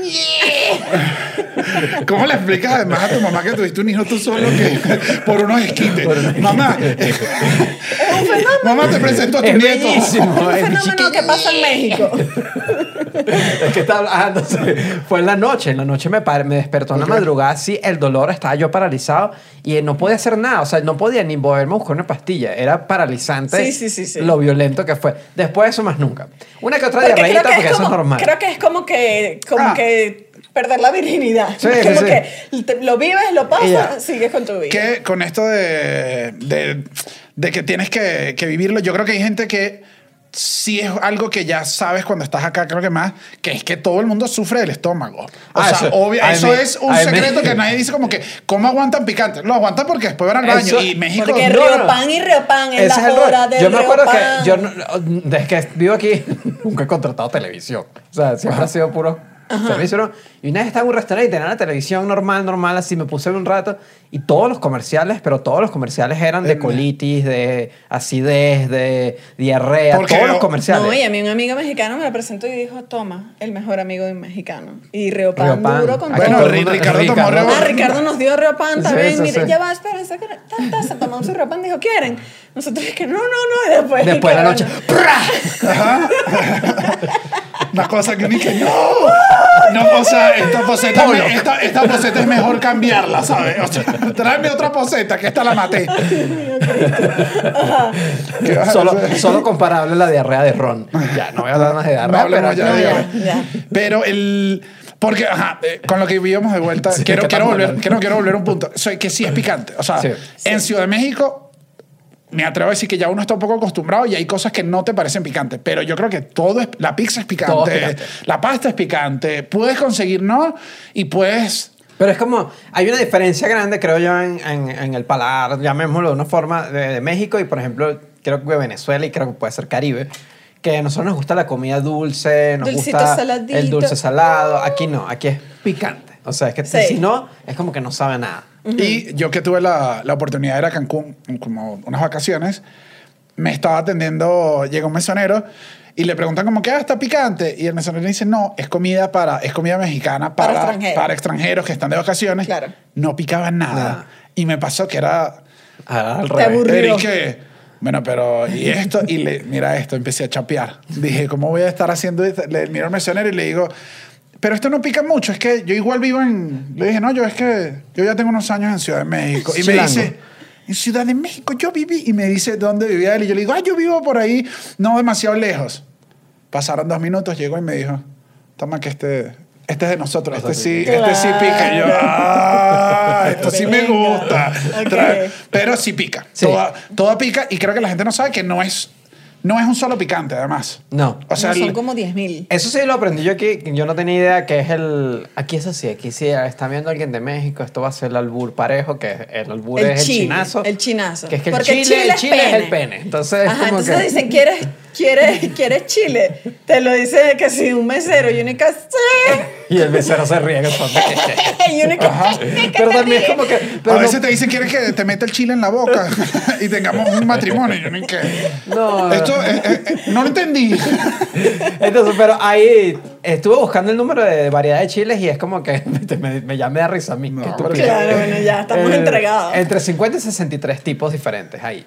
¿Cómo le explicas además a tu mamá que tuviste un hijo tú solo que por unos esquites? mamá, mamá te presento a tu Es nieto. bellísimo. Un es fenómeno que pasa en México. Es que estaba, ah, no sé. fue en la noche, en la noche me, par- me despertó en la madrugada, sí, el dolor, estaba yo paralizado y no podía hacer nada, o sea, no podía ni moverme a buscar una pastilla, era paralizante Sí, sí, sí, sí. lo violento que fue. Después de eso más nunca. Una que otra Porque diarreíta porque es eso como, es normal. creo que es como que, como Ah. que perder la virginidad. Sí, como sí, que te- lo vives, lo pasas, sigues con tu vida. que con esto de, de, de que tienes que, que vivirlo, yo creo que hay gente que sí es algo que ya sabes cuando estás acá, creo que más, que es que todo el mundo sufre del estómago. O Ah, sea, eso- obvio, eso mí- es un mí- secreto que nadie dice como que, ¿cómo aguantan picante? Lo aguantan porque después van al baño. Eso- y México... Porque No, Río. Pan y Río Pan es la hora del Yo me Río acuerdo Pan. que yo, no- desde que vivo aquí, nunca he contratado televisión. O sea, siempre ha sido puro servicio, ¿no? Y una vez estaba en un restaurante y tenía la televisión normal, normal, así me puse un rato y todos los comerciales, pero todos los comerciales eran de Eh, colitis, de acidez, de diarrea, Porque- todos los comerciales. No, y a mí un amigo mexicano me lo presentó y dijo, toma, el mejor amigo de un mexicano. Y Río Pan, Río Pan. duro con Aquí Bueno, todo. mundo- Ricardo tomó Río Ah. Ricardo nos dio Río Pan Sí, también. sí, Mire, sí. ya va, espérense. que ta, ta, Se tomó su Río Pan, dijo, ¿quieren? Nosotros que no, no, no. Y después, Después de la noche, ¡prá! Una cosa que dice, no, no, o sea, esta poseta, me- esta, esta poseta es mejor cambiarla, ¿sabes? O sea, tráeme otra poseta, que esta la maté. ¿Qué vas a solo, solo comparable a la diarrea de Ron. Ya, no voy a hablar más de No diarrea, hablemos pero ya de no, diarrea. ya, ya. Pero el... Porque, ajá, eh, con lo que vivimos de vuelta, Sí, quiero, ¿qué quiero, volver, quiero, quiero volver a un punto. Soy que sí es picante. O sea, Sí. en Ciudad de México, me atrevo a decir que ya uno está un poco acostumbrado y hay cosas que no te parecen picantes. Pero yo creo que todo es... La pizza es picante, Todo es picante. la pasta es picante. Puedes conseguir no y puedes... Pero es como, hay una diferencia grande, creo yo, en, en- en el paladar, llamémoslo de una forma, de, de México y, por ejemplo, creo que Venezuela y creo que puede ser Caribe, que a nosotros nos gusta la comida dulce, nos Dulcito, gusta saladito. el dulce salado. Aquí no, aquí es picante. O sea, es que Sí. si no, es como que no sabe nada. Y yo que tuve la, la oportunidad de ir a Cancún, como unas vacaciones, me estaba atendiendo, llega un mesonero y le preguntan como que ah, está picante y el mesonero dice no es comida para es comida mexicana Para para, extranjeros. para extranjeros que están de vacaciones Claro. no picaba nada. Nada. y me pasó que era Ah, Al Te revés. y que bueno pero y esto y le mira esto empecé a chapear dije cómo voy a estar haciendo esto? le miro al mesonero y le digo pero esto no pica mucho, es que yo igual vivo en... Le dije, no, yo es que yo ya tengo unos años en Ciudad de México. Y me Chilango. dice, en Ciudad de México yo viví. Y me dice dónde vivía él. Y yo le digo, ah, yo vivo por ahí, no demasiado lejos. Pasaron dos minutos, llegó y me dijo, toma que este, este es de nosotros, este sí, este sí pica. Y yo, ah, esto sí me gusta. Pero sí pica. Toda, toda pica. Y creo que la gente no sabe que no es, no es un solo picante, además. No. O sea, No, son el- como 10.000. Eso sí lo aprendí yo aquí, que yo no tenía idea que es el... Aquí eso sí, aquí sí está viendo alguien de México, esto va a ser el albur parejo, que el albur El es chile, el chinazo. el chinazo. Que es que el Porque chile, chile el es chile es pene. el pene. Entonces, es Ajá, como entonces que... dicen, ¿quieres, quieres, ¿quieres chile? Te lo dice que sí, un mesero. Y que sí. Y el mesero se ríe en el fondo. Y sí, que Pero te también es como que... Pero a no- veces te dicen, ¿quieres que te meta el chile en la boca? y tengamos un matrimonio. Y yo ni qué. No. Esto, eh, eh, eh, no lo entendí. Entonces, pero ahí estuve buscando el número de variedad de chiles y es como que me, me, me da risa a mí. No. Claro, bueno, ya estamos Eh, entregados. Entre 50 y 63 tipos diferentes ahí.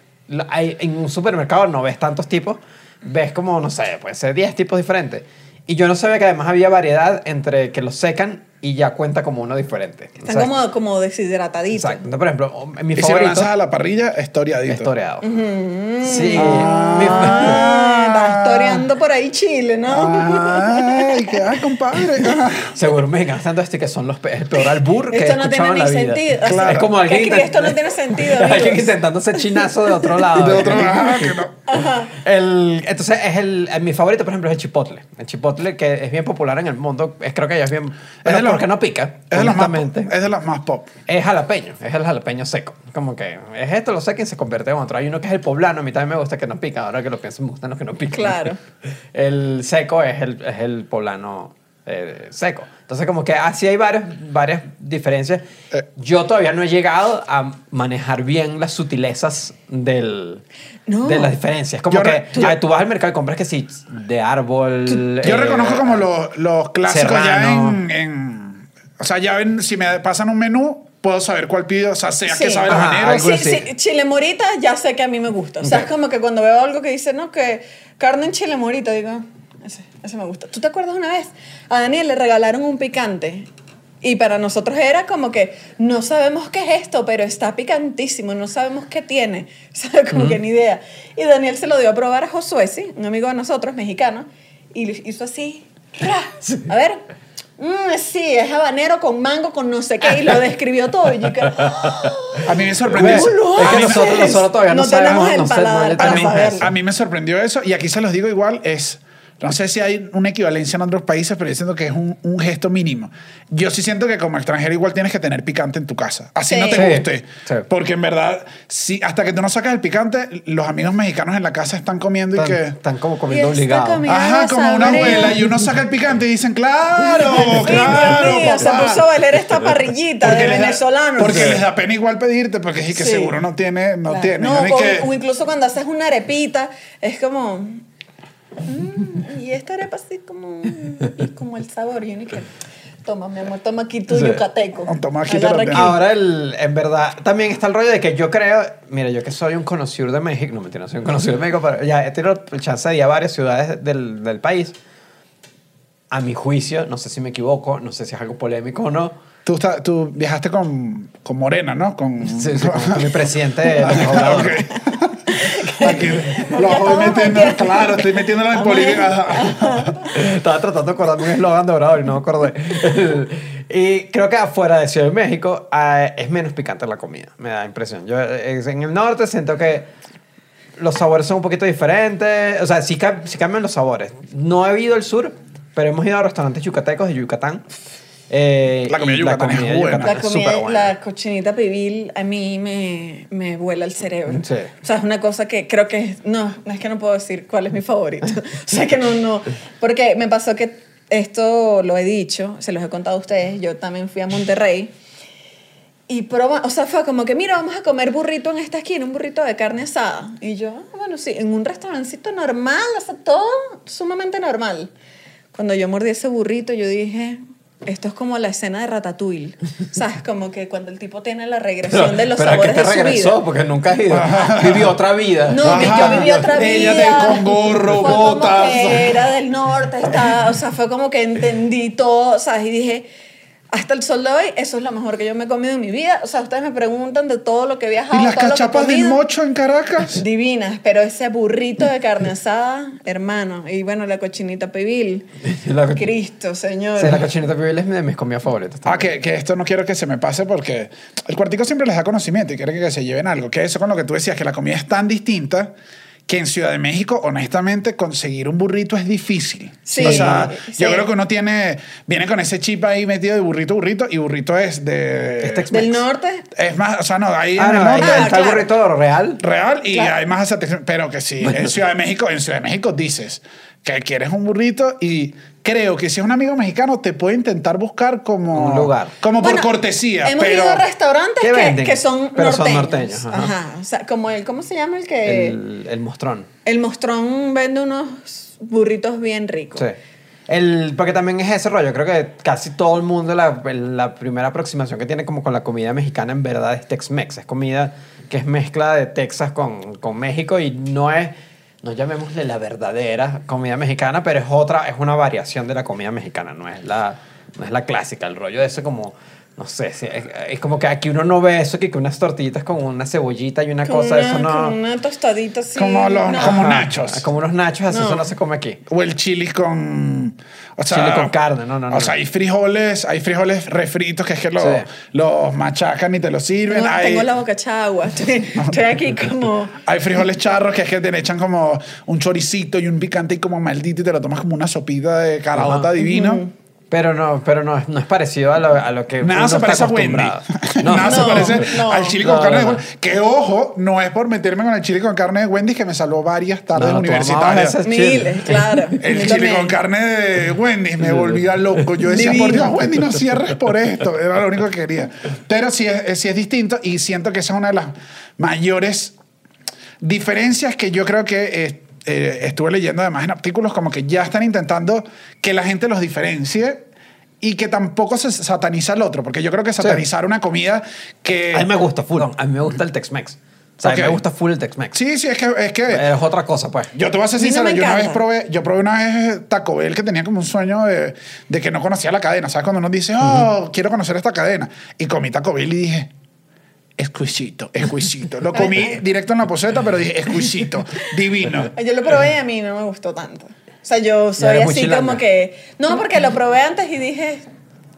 Hay- en un supermercado no ves tantos tipos, ves como, no sé, puede ser 10 tipos diferentes. Y yo no sabía que además había variedad entre que los secan y ya cuenta como uno diferente. O Están sea, como, como deshidrataditos. Exacto. Entonces, por ejemplo, mi Y si lo favorito lanzas a la parrilla, es toreadito. es toreado. Sí. Ah, estás toreando por ahí chile, ¿no? Ay, qué ay, compadre. Ah. mi- seguro mexicanos tanto este que son los pe- el peor albur que Esto no tiene ni sentido. O sea, Claro. Es como alguien esto no tiene sentido, alguien hacer chinazo de otro lado. De otro ah, que no. El, entonces, es el, el- mi favorito, por ejemplo, es el chipotle. El chipotle que es bien popular en el mundo. Es, creo que ya es bien... Bueno, de los- porque no pica, Es de, los más, honestamente. es de los más pop. Es jalapeño, es el jalapeño seco. Como que es esto, lo seco y se convierte en otro. Hay uno que es el poblano, a mí también me gusta que no pica. Ahora que lo pienso, me gustan los que no pican. Claro. El seco es el, es el poblano eh, seco. Entonces, como que así hay varias, varias diferencias. Eh. Yo todavía no he llegado a manejar bien las sutilezas del, No. de las diferencias. Como Yo que re- ah, tú vas al mercado y compras que sí, de árbol. Yo eh, reconozco como los, los clásicos ya serrano. en, en- O sea, ya ven, si me pasan un menú, puedo saber cuál pido. O sea, sea Sí. que sabe Ajá, habaneros. así. Sí, sí, chile morita ya sé que a mí me gusta. O sea, Ok. es como que cuando veo algo que dice, no, que carne en chile morita, digo, ese, ese me gusta. ¿Tú te acuerdas una vez? A Daniel le regalaron un picante. Y para nosotros era como que no sabemos qué es esto, pero está picantísimo, no sabemos qué tiene. O sea, como que ni idea. Y Daniel se lo dio a probar a Josué, ¿sí? un amigo de nosotros, mexicano, y hizo así. ¡ra! A ver, "Mm, sí, es habanero con mango, con no sé qué, y lo describió todo. Y yo que, "Ah, A mí me sorprendió eso. Es que A mí nosotros, nosotros todavía no, No tenemos sabemos, el no paladar para tenemos saberlo. eso. A mí me sorprendió eso y aquí se los digo igual, es, no sé si hay una equivalencia en otros países, pero yo siento que es un, un gesto mínimo. Yo sí siento que como extranjero igual tienes que tener picante en tu casa, así Sí. no te Sí, guste. sí. Porque en verdad, si, hasta que tú no sacas el picante, los amigos mexicanos en la casa están comiendo y Están, que... están como comiendo esta obligados. comida- Ajá, como una abuela y uno saca el picante y dicen, claro, Sí, claro, Dios mío, se papá". puso a valer esta parrillita Porque de les da- venezolanos. porque Sí. les da pena igual pedirte, porque es que Sí. seguro no tiene, no Claro. tiene. No, Ni o, que- o incluso cuando haces una arepita, es como. "Mm, y esta arepa así como. Y como el sabor. Y uno que. Toma, mi amor, toma aquí tu Sí. yucateco. Toma aquí Agarra también. aquí. Ahora, el, en verdad, también está el rollo de que yo creo, mira, yo que soy un conocido de México, no mentira, no soy un conocido de México, pero ya he tenido el chance de ir a varias ciudades del, del país. A mi juicio, no sé si me equivoco, no sé si es algo polémico o no. Tú, está- tú viajaste con, con Morena, ¿no? Con, Sí, sí, con, con mi presidente. Ah, ok. Aquí lo voy estamos metiendo, metiendo. claro, estoy metiéndolo en política. Estaba tratando de acordarme un eslogan de Obrador y no me acordé. y creo que afuera de Ciudad de México eh, es menos picante la comida, me da impresión. Yo eh, en el norte siento que los sabores son un poquito diferentes. O sea, sí, sí cambian los sabores. No he ido al sur, pero hemos ido a restaurantes yucatecos de Yucatán. Eh, La comida y yucatán es buena. Yucatán La es comida, superbuena. la cochinita pibil a mí me, me vuela el cerebro. Sí. O sea, es una cosa que creo que no, no es que no puedo decir cuál es mi favorito. o sea, que no, no. Porque me pasó que esto lo he dicho, se los he contado a ustedes, yo también fui a Monterrey y proba, o sea, fue como que, mira, vamos a comer burrito en esta esquina, un burrito de carne asada. Y yo, ah, bueno, sí, en un restaurancito normal, o sea, todo sumamente normal. Cuando yo mordí ese burrito, yo dije, esto es como la escena de Ratatouille. ¿Sabes? Como que cuando el tipo tiene la regresión de los pero ¿a qué sabores te de su regresó? vida. Porque nunca has ido. Vivió otra vida. No, Ajá. yo viví otra Ella vida. de- con gorro, botas. era del norte, estaba, o sea, fue como que entendí todo, ¿sabes? Y dije, hasta el sol de hoy, eso es lo mejor que yo me he comido en mi vida. O sea, ustedes me preguntan de todo lo que he viajado, ¿Y las todo lo que he cachapas del mocho en Caracas? Divinas, pero ese burrito de carne asada, hermano. Y bueno, la cochinita pibil. La co- Cristo, señor. Sí, la cochinita pibil es de mis comidas favoritas. Ah, que, que esto no quiero que se me pase porque el cuartico siempre les da conocimiento y quiere que se lleven algo. Que eso con lo que tú decías, que la comida es tan distinta que en Ciudad de México, honestamente, conseguir un burrito es difícil. Sí, o sea, sí. yo creo que uno tiene, viene con ese chip ahí metido de burrito, burrito, y burrito es de... Es Tex-Mex. Del norte. Es más, o sea, no, ahí Ah, en no, el ahí norte... Ah, está el claro. burrito real. real y Claro. hay más pero que sí, en Ciudad de México, en Ciudad de México dices que quieres un burrito y creo que si es un amigo mexicano te puede intentar buscar como Un lugar. como por Bueno, cortesía, Hemos pero ido a restaurantes ¿Qué que, venden? que son Pero norteños. son norteños, ajá. Ajá. O sea, como el, ¿cómo se llama el que? El, El, el mostrón. mostrón vende unos burritos bien ricos. Sí. El, porque también es ese rollo. Creo que casi todo el mundo, la, la primera aproximación que tiene como con la comida mexicana en verdad es Tex-Mex. Es comida que es mezcla de Texas con, con México y no es, no llamémosle la verdadera comida mexicana, pero es otra, es una variación de la comida mexicana. No es la, no es la clásica. El rollo de ese como, no sé, es, es como que aquí uno no ve eso, que, que unas tortillitas con una cebollita y una Con cosa, una, eso no... con una tostadita así. Como los- no. como Ajá, nachos. Como unos nachos, así No. eso no se come aquí. o el chili con o sea, Chili con carne, no, no, no. O sea, hay frijoles, hay frijoles refritos que es que los, Sí. los machacan y te los sirven. No, hay, tengo la boca chagua. Estoy, estoy aquí como. hay frijoles charros que es que te le echan como un choricito y un picante y como maldito y te lo tomas como una sopita de caraota Ajá. divino. Pero no, pero no, es- no es parecido a lo, a lo que Nada uno se está parece a Wendy. No, Nada se parece no. al chili No, con carne no, de no. Wendy. Que ojo, no es por meterme con el chili con carne de Wendy que me salvó varias tardes universitarias. Miles, claro. El también. con carne de Wendy me volvía loco. Yo decía, por. Dios, Wendy, no cierres por esto. Era lo único que quería. Pero sí es, sí es distinto y siento que esa es una de las mayores diferencias que yo creo que eh, eh, estuve leyendo además en artículos como que ya están intentando que la gente los diferencie y que tampoco se sataniza al otro. Porque yo creo que satanizar una comida que... A mí me gusta full. A mí me gusta el Tex-Mex. O sea, a mí me gusta full el Tex-Mex. Sí, sí, es que... Es que Es otra cosa, pues. Yo te voy a ser no sincero, me yo una vez probé, yo probé una vez Taco Bell que tenía como un sueño de, de que no conocía la cadena. ¿Sabes? Cuando uno dice, oh, quiero conocer esta cadena. Y comí Taco Bell y dije, exquisito, exquisito. Lo comí directo en la poseta, pero dije, exquisito, divino. Yo lo probé y a mí no me gustó tanto. O sea, yo soy así como que. No, porque lo probé antes y dije.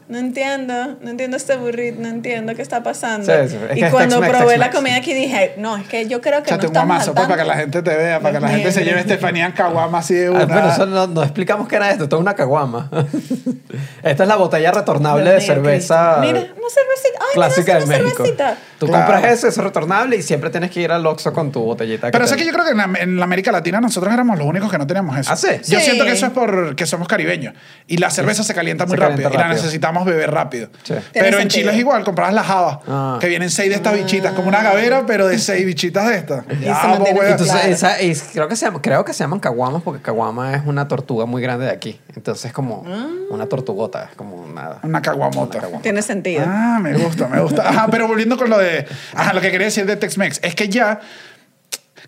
No entiendo, no entiendo este burrito, no entiendo qué está pasando. Sí, sí, es y es cuando probé la comida aquí dije, no, es que yo creo que Échate no un al pues, para que la gente te vea, para que la gente se lleve Estefanía en caguama así de una. Ah, pero eso no, no explicamos qué era esto, esto es una caguama. Esta es la botella retornable de Dios mío, cerveza. Mira, una cervecita. Ay, clásica mira, de es una México. cervecita. Tú Claro. compras eso, es retornable y siempre tienes que ir al Oxxo con tu botellita. Pero te- sé que yo creo que en la, en la América Latina nosotros éramos los únicos que no teníamos eso. ¿Ah, sí? Yo Sí. siento que eso es porque somos caribeños. Y la cerveza se calienta muy Se calienta rápido, y la necesitamos beber rápido. Sí. Pero en. Chile es igual, comprabas las jabas, Ah. que vienen seis de estas bichitas, como una gavera, pero de seis bichitas de estas. se Ya, mantiene pues, wea. Entonces, Claro. esa- y creo, que se creo que se llaman caguamas porque caguama es una tortuga muy grande de aquí. Entonces es como Ah. una tortugota, es como nada. Una caguamota. Tiene sentido. Ah, me gusta, me gusta. Ajá, pero volviendo con lo de. Ajá, lo que quería decir de Tex-Mex. Es que ya.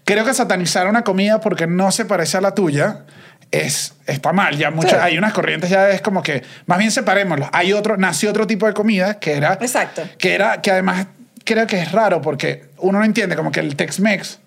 Creo que satanizar una comida porque no se parece a la tuya es, está mal. Ya muchas, Sí. hay unas corrientes ya es como que. Más bien separémoslo. Hay otro. Nació otro tipo de comida que era. Exacto. Que era. Que además creo que es raro porque uno no entiende como que el Tex-Mex.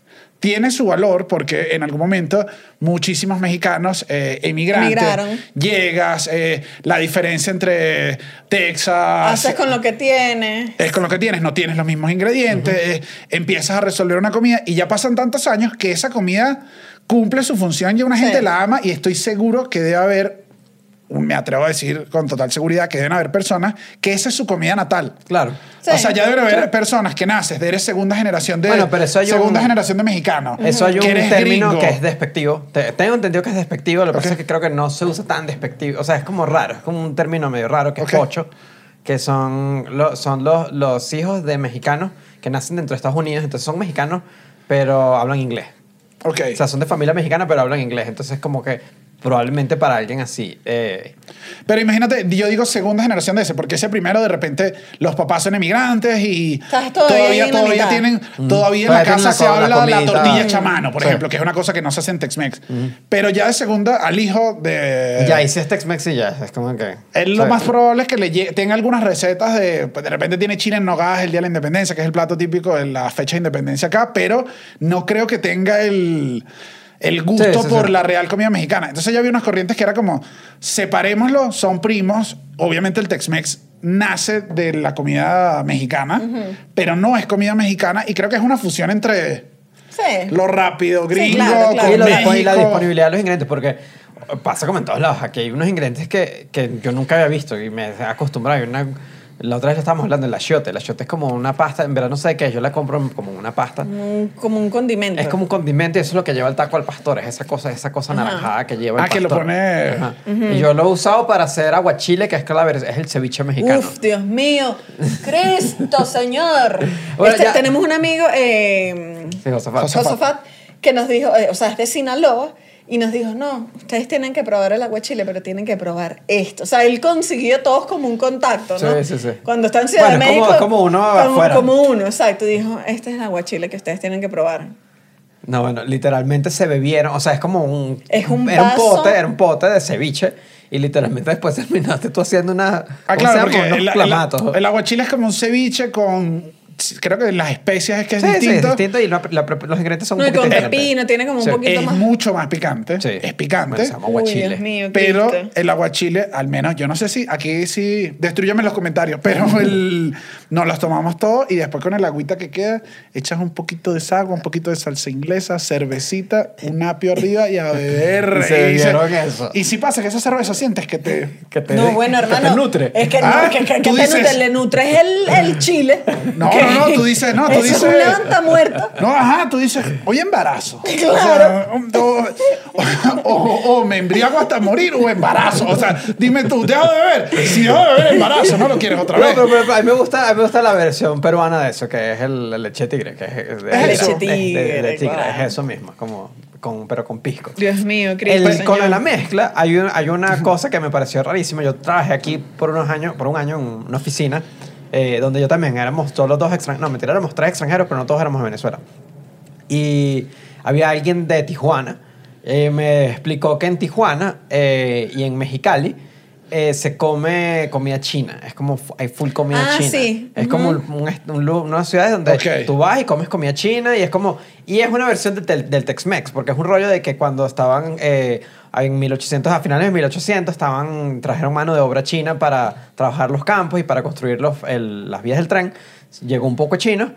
Tiene su valor porque en algún momento muchísimos mexicanos eh, emigrantes Emigraron. llegas, eh, la diferencia entre Texas, Haces con lo que tienes. es con lo que tienes, no tienes los mismos ingredientes, eh, empiezas a resolver una comida y ya pasan tantos años que esa comida cumple su función y una Sí. gente la ama y estoy seguro que debe haber, me atrevo a decir con total seguridad que deben haber personas que esa es su comida natal. Claro. Sí. O sea, ya deben haber personas que naces, de eres segunda generación de Bueno, pero eso hay segunda un- generación de mexicanos. Eso hay un término gringo. que es despectivo. Te- tengo entendido que es despectivo, lo que Ok. pasa es que creo que no se usa tan despectivo. O sea, es como raro, es como un término medio raro que Ok. es pocho, que son, lo- son los, los hijos de mexicanos que nacen dentro de Estados Unidos, entonces son mexicanos, pero hablan inglés. Ok. O sea, son de familia mexicana, pero hablan inglés. Entonces, como que probablemente para alguien así. eh, Pero imagínate, yo digo segunda generación de ese, porque ese primero de repente los papás son emigrantes y Estás todavía la todavía mitad. tienen, todavía en la Todavía casa la se la habla la, comidita. tortilla Mm. chamano, por Sí. ejemplo, que es una cosa que no se hace en Tex-Mex. Pero ya de segunda al hijo de... ya, y si es Tex-Mex y ya, es como que... Él lo más probable es que le llegue- tenga algunas recetas de, pues, de repente tiene chile en nogada el día de la independencia, que es el plato típico de la fecha de independencia acá, pero no creo que tenga el, el gusto Sí, sí, por sí. la real comida mexicana. Entonces ya había unas corrientes que era como, separémoslo, son primos, obviamente el Tex-Mex nace de la comida mexicana, pero no es comida mexicana y creo que es una fusión entre Sí. lo rápido, gringo, claro, claro. con y, lo y la disponibilidad de los ingredientes, porque pasa como en todos lados. Aquí hay unos ingredientes que, que yo nunca había visto y me he acostumbrado. Hay una- la otra vez estábamos hablando del achiote. El achiote es como una pasta, en verdad no sé qué es, yo la compro como una pasta. Un- como un condimento. Es como un condimento y eso es lo que lleva el taco al pastor, es esa cosa, esa cosa naranjada que lleva el Ah, que lo pastor. pone- Ajá. Y yo lo he usado para hacer aguachile, que es, que la es el ceviche mexicano. Uf, Dios mío. Cristo, Señor. Bueno, Este, ya- tenemos un amigo, eh, Sí, Josafat. Josafat. Josafat, que nos dijo, eh, o sea, es de Sinaloa, y nos dijo, no, ustedes tienen que probar el aguachile, pero tienen que probar esto. O sea, él consiguió todos como un contacto, ¿no? Sí, sí, sí. Cuando está en Ciudad Bueno, de es como- México. es como uno como, afuera. como uno, exacto. Dijo, este es el aguachile que ustedes tienen que probar. No, bueno, literalmente se bebieron, o sea, es como un... Es un Era un pote, era un pote de ceviche y literalmente después terminaste tú haciendo una... Ah, ¿cómo se claro, llama? porque Unos el, el- el aguachile es como un ceviche con. Creo que las especias es que es Sí, sí, distinto. es distinto y la- la- los ingredientes son No, un y poquito con diferentes. pepino, tiene como un Sí. poquito Es más. mucho más picante. Sí. Es picante. Bueno, se llama Uy, aguachile. Dios mío, Pero Cristo. el aguachile, al menos, yo no sé si aquí sí, destruyame en los comentarios, pero el, nos los tomamos todos y después con el agüita que queda, echas un poquito de agua, un poquito de salsa inglesa, cervecita, un apio arriba y a beber. Y se se- bebieron eso. Y si pasa que esa cerveza sientes que te... Que te- No, bueno, que te hermano. nutre. Es que Ah, no, que, que, que tú te dices- nutre, le nutres el, el chile. No, Que- no, no, tú dices, no, tú dices- Es un levanta muerto. No, ajá, tú dices, hoy embarazo. Claro. O, sea, o- o- o me embriago hasta morir o embarazo. O sea, dime tú, ¿dejo de beber? Si dejo de beber embarazo, no lo quieres otra No, vez. pero, pero a, mí me gusta, a mí me gusta la versión peruana de eso, que es el, el leche tigre. Que es, es de- Es leche es de- tigre, de tigre, claro. es eso mismo, como, con, pero con pisco. Dios mío, El- Cristo. con la mezcla hay, un- hay una cosa que me pareció rarísima. Yo trabajé aquí por unos años, por un año en una oficina eh, donde yo también éramos los dos extranjeros. No, mentira, éramos tres extranjeros, pero no todos éramos de Venezuela. Y había alguien de Tijuana. eh, me explicó que en Tijuana eh, y en Mexicali eh, se come comida china. Es como hay full comida Ah, china. sí. Es como un, un est- un lu- unas ciudades donde Ok. tú vas y comes comida china y es como y es una versión de tel- del Tex-Mex porque es un rollo de que cuando estaban eh, en 1800 a finales de 1800 estaban trajeron mano de obra china para trabajar los campos y para construir los, el- las vías del tren. Llegó un poco chino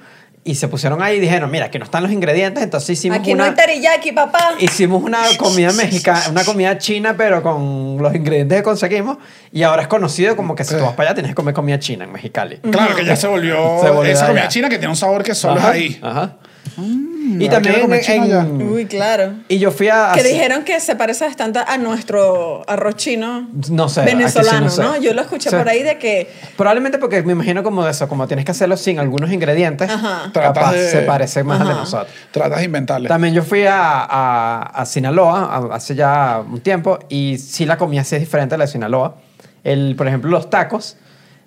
y se pusieron ahí y dijeron, mira, aquí no están los ingredientes, entonces hicimos Aquí una no hay teriyaki, papá. Hicimos una comida mexicana, una comida china, pero con los ingredientes que conseguimos. Y ahora es conocido como que si tú vas para allá tienes que comer comida china en Mexicali. Claro que ya se volvió, Se volvió esa comida china que tiene un sabor que solo Ajá, es ahí. Ajá. Mm, y ahora quiero también allá. en- Uy, claro. Y yo fui a... Que así- dijeron que se parece bastante a nuestro arroz chino No sé, aquí sí venezolano, no sé. ¿no? Yo lo escuché Sí. por ahí de que Probablemente porque me imagino como de eso, como tienes que hacerlo sin algunos ingredientes, Ajá. capaz Tratas de- se parece más al de Ajá. nosotros. Tratas de inventarle. También yo fui a, a, a Sinaloa a- hace ya un tiempo y sí la comida sí es diferente a la de Sinaloa. El, por ejemplo, los tacos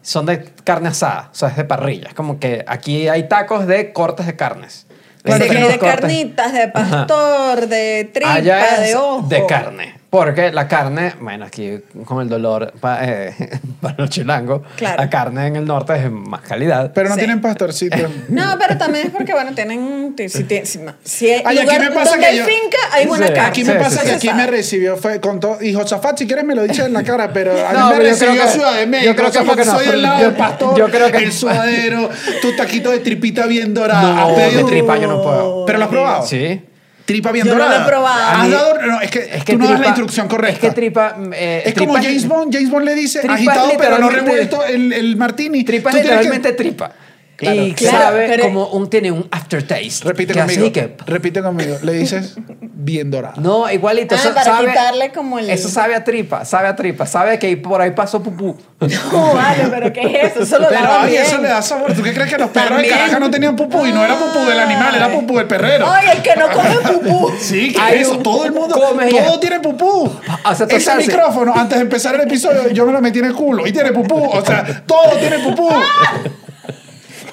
son de carne asada, o sea, es de parrilla. Es como que aquí hay tacos de cortes de carnes. Claro, de, carnitas, de pastor, de tripa, Allá es de ojo. de carne. Porque la carne, bueno, aquí con el dolor pa- eh, para los chilangos, Claro. la carne en el norte es más calidad. Pero no Sí. tienen pastorcito. No, pero también es porque, bueno, tienen... Si, si, si hay Ay, aquí lugar me pasa donde que hay yo- finca, hay buena Sí. carne. Aquí me Sí, pasa sí, que sí. aquí me recibió, fue con todo. Y Josafat, si quieres me lo dices en la cara, pero aquí No, me recibió creo que- Ciudad de México. yo creo que porque soy el lado yo- del pastor, yo creo que- el suadero, tu taquito de tripita bien dorada. No, ¿Has pedido- de tripa yo no puedo. ¿Pero lo has probado? Sí. Tripa bien Yo no lo dorada. he probado. ¿Has A mí- dado- no, es que, tú no das la tripa- instrucción correcta. Es que tripa... eh, Es tripa como James Bond. James Bond le dice tripa es agitado pero no literalmente- revuelto el, el martini. Tripa Tú es tienes que- literalmente tripa. Claro. y Claro, sabe pero- como un, tiene un aftertaste. Repite que conmigo. que- Repite conmigo. Le dices bien dorada. no, igualito. Ah, eso para sabe, quitarle como el- Eso sabe a tripa, sabe a tripa. Sabe que por ahí pasó pupú. No, vale, pero ¿qué es eso? Eso lo Pero ay, bien. eso le da sabor. ¿Tú qué crees que los perros de También. Caracas no tenían pupú? Y no era pupú del animal, era pupú del perrero. Ay, el que no come pupú. Sí, que Hay eso, un- todo el mundo, come todo tiene pupú. O sea, tú Ese micrófono, antes de empezar el episodio, yo me lo metí en el culo y tiene pupú. O sea, todo tiene pupú.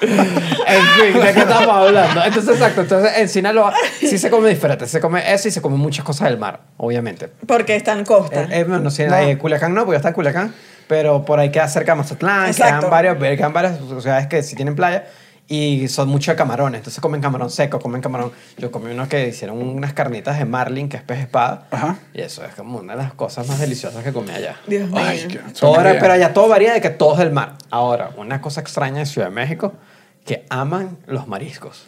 En fin, ¿de qué estamos hablando? Entonces, exacto. Entonces, en Sinaloa sí se come diferente. Se come eso y se come muchas cosas del mar, obviamente. Porque está en costa. Eh, eh, no sé, No. eh, Culiacán no, porque está en Culiacán, pero por ahí queda cerca de Mazatlán, Exacto. quedan varias, quedan varias ciudades que sí tienen playa y son muchos de camarones, entonces comen camarón seco, comen camarón. Yo comí unos que hicieron unas carnitas de marlin, que es pez espada, Ajá. y eso es como una de las cosas más deliciosas que comí allá. Dios mío. Ay, Todo era- pero allá todo varía de que todo es del mar. Ahora, una cosa extraña de Ciudad de México, que aman los mariscos.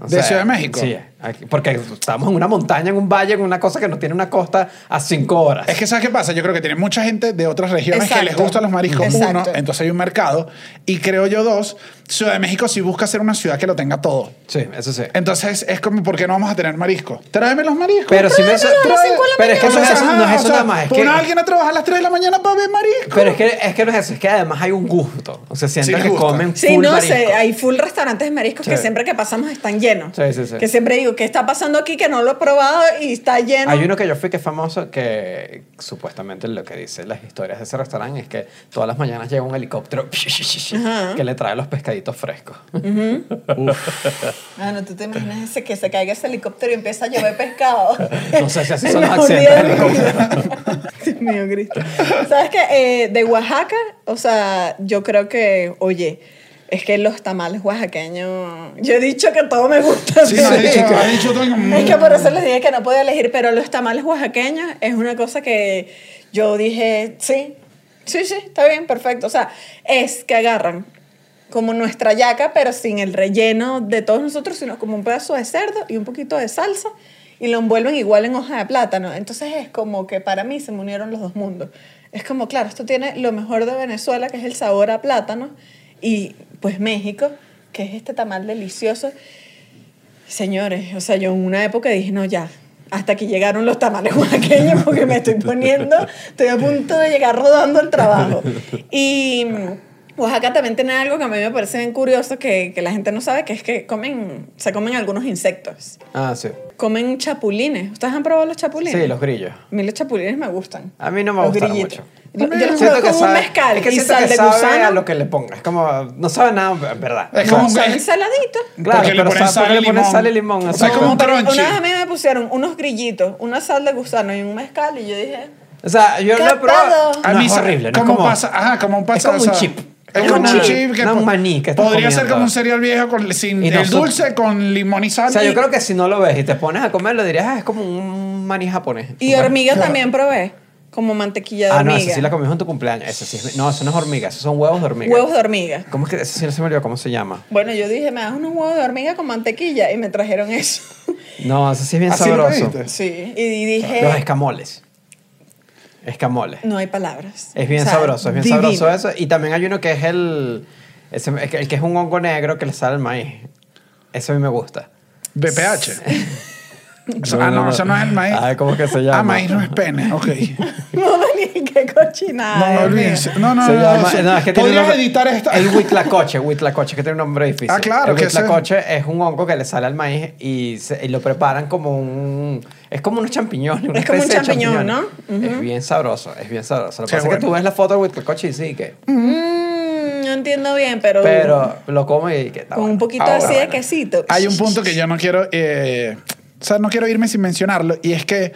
O ¿De Ciudad de México? Sí, aquí- porque estamos en una montaña, en un valle, en una cosa que no tiene una costa a cinco horas. Es que, ¿sabes qué pasa? Yo creo que tiene mucha gente de otras regiones que les Exacto. gustan los mariscos, Exacto. uno, entonces hay un mercado. Y creo yo, dos, Ciudad de México sí busca ser una ciudad que lo tenga todo. Sí, eso sí. Entonces es como, ¿por qué no vamos a tener mariscos? Tráeme los mariscos. Pero si me la pero es que no es sea, eso, no es eso o sea, nada más. Es que, a alguien a trabajar a las 3 de la mañana para ver mariscos. pero es que, es que no es eso, es que además hay un gusto. O sea, siento Sí que gusta. comen Sí, full no marisco. sé, hay full restaurantes de mariscos que Sí. siempre que pasamos están llenos. Sí, sí, sí. Que siempre digo, ¿qué está pasando aquí? Que no lo he probado y está lleno. Hay uno que yo fui que es famoso que supuestamente lo que dice las historias de ese restaurante es que todas las mañanas llega un helicóptero Ajá. que le trae los pescaditos frescos. Ah, no, tú te imaginas ese que se caiga ese helicóptero y empieza a llover pescado. No sé si así son los accidentes de helicóptero. Dios mío, Cristo. ¿Sabes qué? de Oaxaca, o sea, yo creo que, oye, es que los tamales oaxaqueños. Yo he dicho que todo me gusta. Sí, no, ¿sí? dicho, has dicho todo Es que por eso les dije que no podía elegir, pero los tamales oaxaqueños es una cosa que yo dije, sí, sí, sí, está bien, perfecto. O sea, es que agarran como nuestra yaca, pero sin el relleno de todos nosotros, sino como un pedazo de cerdo y un poquito de salsa y lo envuelven igual en hoja de plátano. Entonces es como que para mí se me unieron los dos mundos. Es como, claro, esto tiene lo mejor de Venezuela, que es el sabor a plátano, y pues México, que es este tamal delicioso. Señores, o sea, yo en una época dije, no, ya, hasta aquí llegaron los tamales oaxaqueños porque me estoy poniendo, estoy a punto de llegar rodando el trabajo. Y Oaxaca también tiene algo que a mí me parece bien curioso que, que la gente no sabe, que es que comen, se comen algunos insectos. Ah, sí. Comen chapulines. ¿Ustedes han probado los chapulines? Sí, los grillos. A mí los chapulines me gustan. A mí no me Los gustaron grillitos. mucho. Yo yo los Siento que un sabe- mezcal es que y siento sal que de sabe gusano. a lo que le ponga. Es como, no sabe nada, en verdad. Es como- son es- ensaladitos. Claro, Porque le pero ponen sabe- sal y le ponen limón. sal y limón. O sea, así. como un pero crunchy. Una vez a mí me pusieron unos grillitos, una sal de gusano y un mezcal y yo dije, O sea, yo lo he probado. A No, mí es horrible. no es ¿Cómo como- pasa? Ajá, como un pasa. Es como o un chip. Es como un chip que po- maní que podría ser como un cereal viejo con, sin, Y no el dulce con limón y sal. O sea, yo creo que si no lo ves y te pones a comerlo, dirías, ah, es como un maní japonés. Y hormiga Claro. también probé. Como mantequilla de Ah, no, hormiga. eso sí la comimos en tu cumpleaños. Eso sí es- No, eso no es hormiga, esos son huevos de hormiga. Huevos de hormiga. ¿Cómo es que eso sí no se me olvidó cómo se llama? Bueno, yo dije, me das unos huevos de hormiga con mantequilla y me trajeron eso. No, eso sí es bien ¿Así lo sabroso. pediste? Sí. Y dije, Los escamoles. Escamoles. no hay palabras. Es bien O sea, sabroso, es bien divino. sabroso eso. Y también hay uno que es el, ese- el que- es un hongo negro que le sale al maíz. Ese a mí me gusta. BPH. Eso- ah, no, eso no es el maíz. Ah, ¿cómo que se llama? Ah, maíz no es pene, ok. No, ni qué cochinada. No, no olvídense. No, no, Se no. llama, eso- no, es que Podrías nombre- editar esta. El huitlacoche, huitlacoche, que tiene un nombre difícil. Ah, claro, El huitlacoche es un hongo que le sale al maíz y, se- y lo preparan como un... Es como unos champiñones. una Es como un champiñón, champiñones. Es bien sabroso, es bien sabroso. Lo que Sí, pasa es que tú ves la foto del huitlacoche y sí que... Mm, no entiendo bien, pero, Pero lo como y que está con un poquito Ahora, así de bueno. quesito. Hay un punto que yo no quiero, eh, o sea, no quiero irme sin mencionarlo, y es que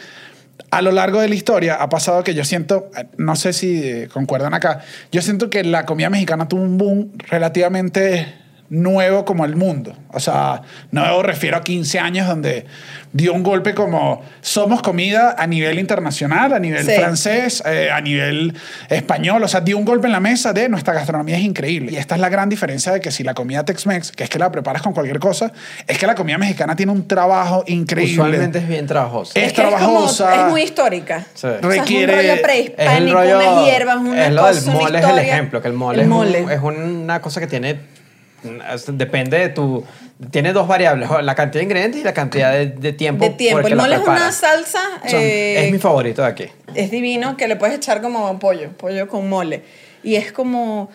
a lo largo de la historia ha pasado que yo siento, no sé si concuerdan acá, yo siento que la comida mexicana tuvo un boom relativamente nuevo como el mundo. O sea, nuevo refiero a 15 años donde dio un golpe como somos comida a nivel internacional, a nivel Sí. francés, eh, a nivel español. O sea, dio un golpe en la mesa de nuestra gastronomía es increíble. Y esta es la gran diferencia de que si la comida Tex-Mex, que es que la preparas con cualquier cosa, es que la comida mexicana tiene un trabajo increíble. Usualmente es bien trabajoso. Es Es, que es, como, trabajosa. es muy histórica. Sí. O sea, Requiere- es un rollo prehispánico, rollo unas hierbas, una es lo cosa, del una mole es el ejemplo que el mole, El es, un- mole. es una cosa que tiene depende de tu tiene dos variables la cantidad de ingredientes y la cantidad de, de tiempo de por tiempo. el que El la mole es una salsa. Son- eh, es mi favorito de aquí es divino que le puedes echar como pollo, pollo con mole. Y es como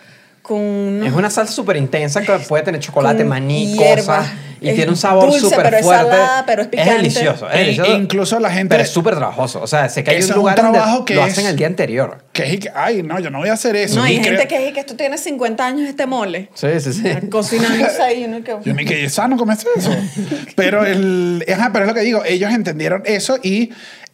con unos- es una salsa súper intensa que puede tener chocolate Con maní cosas y Es tiene un sabor súper pero es fuerte salada, pero es picante. delicioso es E- delicioso incluso la gente- pero es súper trabajoso o sea sé que hay Ese un es un lugar donde trabajo que lo es- hacen el día anterior Que es ay, no, yo no voy a hacer eso. No, hay Y gente creo- que dice que esto tiene 50 años este mole. sí sí sí Cocinándose ahí. ¿no? Que- Yo ni que es sano comer eso. pero, el, ajá, pero es lo que digo, ellos entendieron eso y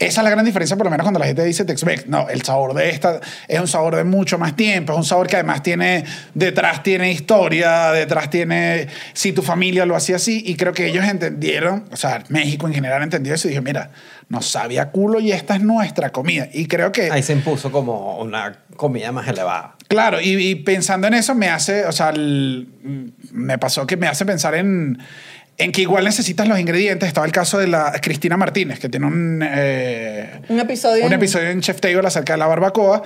esa es la gran diferencia, por lo menos cuando la gente dice Tex-Mex. No, el sabor de esta es un sabor de mucho más tiempo, es un sabor que además tiene, detrás tiene historia, detrás tiene, si tu familia lo hacía así, y creo que ellos entendieron, o sea, México en general entendió eso y dijo, mira, nos sabía culo y esta es nuestra comida. Y creo que... ahí se impuso como una comida más elevada Claro, y, y pensando en eso me hace, o sea, el- me pasó que me hace pensar en, en que igual necesitas los ingredientes. Estaba el caso de la Cristina Martínez, que tiene un, eh, Un episodio. un en- episodio en Chef Table acerca de la barbacoa.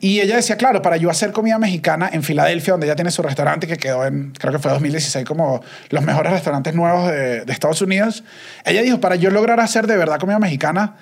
Y ella decía, claro, para yo hacer comida mexicana en Filadelfia, donde ella tiene su restaurante, que quedó en, creo que fue 2016, como los mejores restaurantes nuevos de, de Estados Unidos, ella dijo, para yo lograr hacer de verdad comida mexicana,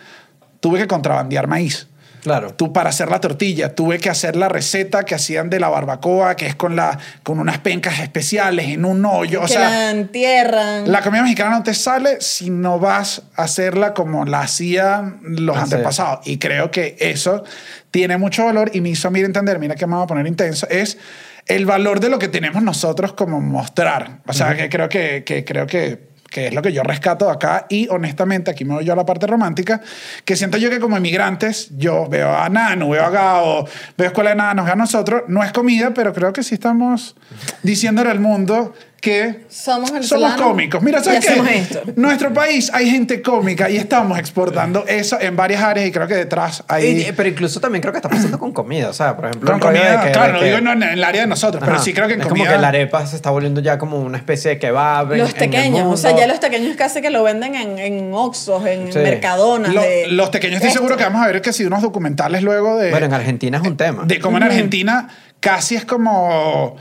tuve que contrabandear maíz. Claro Tú para hacer la tortilla, tuve que hacer la receta que hacían de la barbacoa, que es con, la, con unas pencas especiales en un hoyo. O que sea, la entierran. la comida mexicana no te sale si no vas a hacerla como la hacían los Así es. antepasados. Y creo que eso tiene mucho valor y me hizo a mí entender, mira que me voy a poner intenso, es el valor de lo que tenemos nosotros como mostrar. O sea, que creo que, que creo que que es lo que yo rescato acá y honestamente aquí me voy yo a la parte romántica que siento yo que como inmigrantes yo veo a Nanu, veo a Gao veo Escuela de Nada, nos veo a nosotros no es comida pero creo que sí estamos diciéndole al mundo que Somos somos cómicos. Mira, ¿sabes qué? esto. Nuestro país hay gente cómica y estamos exportando eso en varias áreas y creo que detrás hay... Y- pero incluso también creo que está pasando con comida, o sea, por ejemplo, con comida, de que- claro, de no que- digo no en el área de nosotros, pero sí creo que en es comida... como que la arepa se está volviendo ya como una especie de kebab en- Los en el pequeños, o sea, ya los pequeños casi que lo venden en, en Oxxos, en Sí. Mercadonas. Lo- de- los pequeños estoy esto. seguro que vamos a ver que si unos documentales luego de... Bueno, en Argentina es un tema. de cómo en Argentina casi es como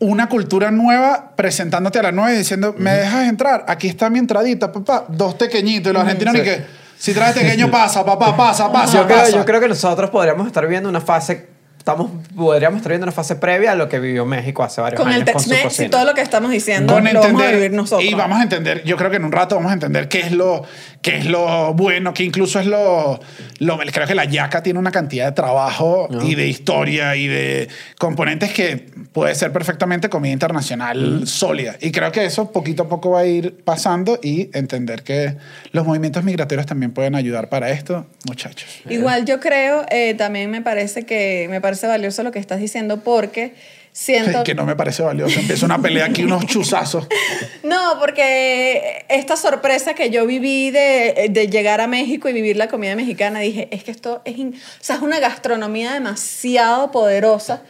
una cultura nueva presentándote a la nueva y diciendo, ¿me dejas entrar? Aquí está mi entradita, papá. Dos pequeñitos. Y los argentinos ni que, si traes pequeño, pasa, papá, pasa, pasa, yo, creo, pasa. yo creo que nosotros podríamos estar viendo una fase estamos, podríamos estar viendo una fase previa a lo que vivió México hace varios Con años el con su Tex-Mex y todo lo que estamos diciendo, con lo vamos a vivir nosotros. y vamos a entender yo creo que en un rato vamos a entender qué es lo qué es lo bueno que incluso es lo, lo creo que la yaca tiene una cantidad de trabajo y de historia y de componentes que puede ser perfectamente comida internacional sólida. Y creo que eso poquito a poco va a ir pasando y entender que los movimientos migratorios también pueden ayudar para esto muchachos. Igual yo creo, eh, también me parece que me parece valioso lo que estás diciendo porque siento que no me parece valioso empieza una pelea aquí unos chuzazos No, porque esta sorpresa que yo viví de, de llegar a México y vivir la comida mexicana, dije, es que esto es, in- o sea, es una gastronomía demasiado poderosa.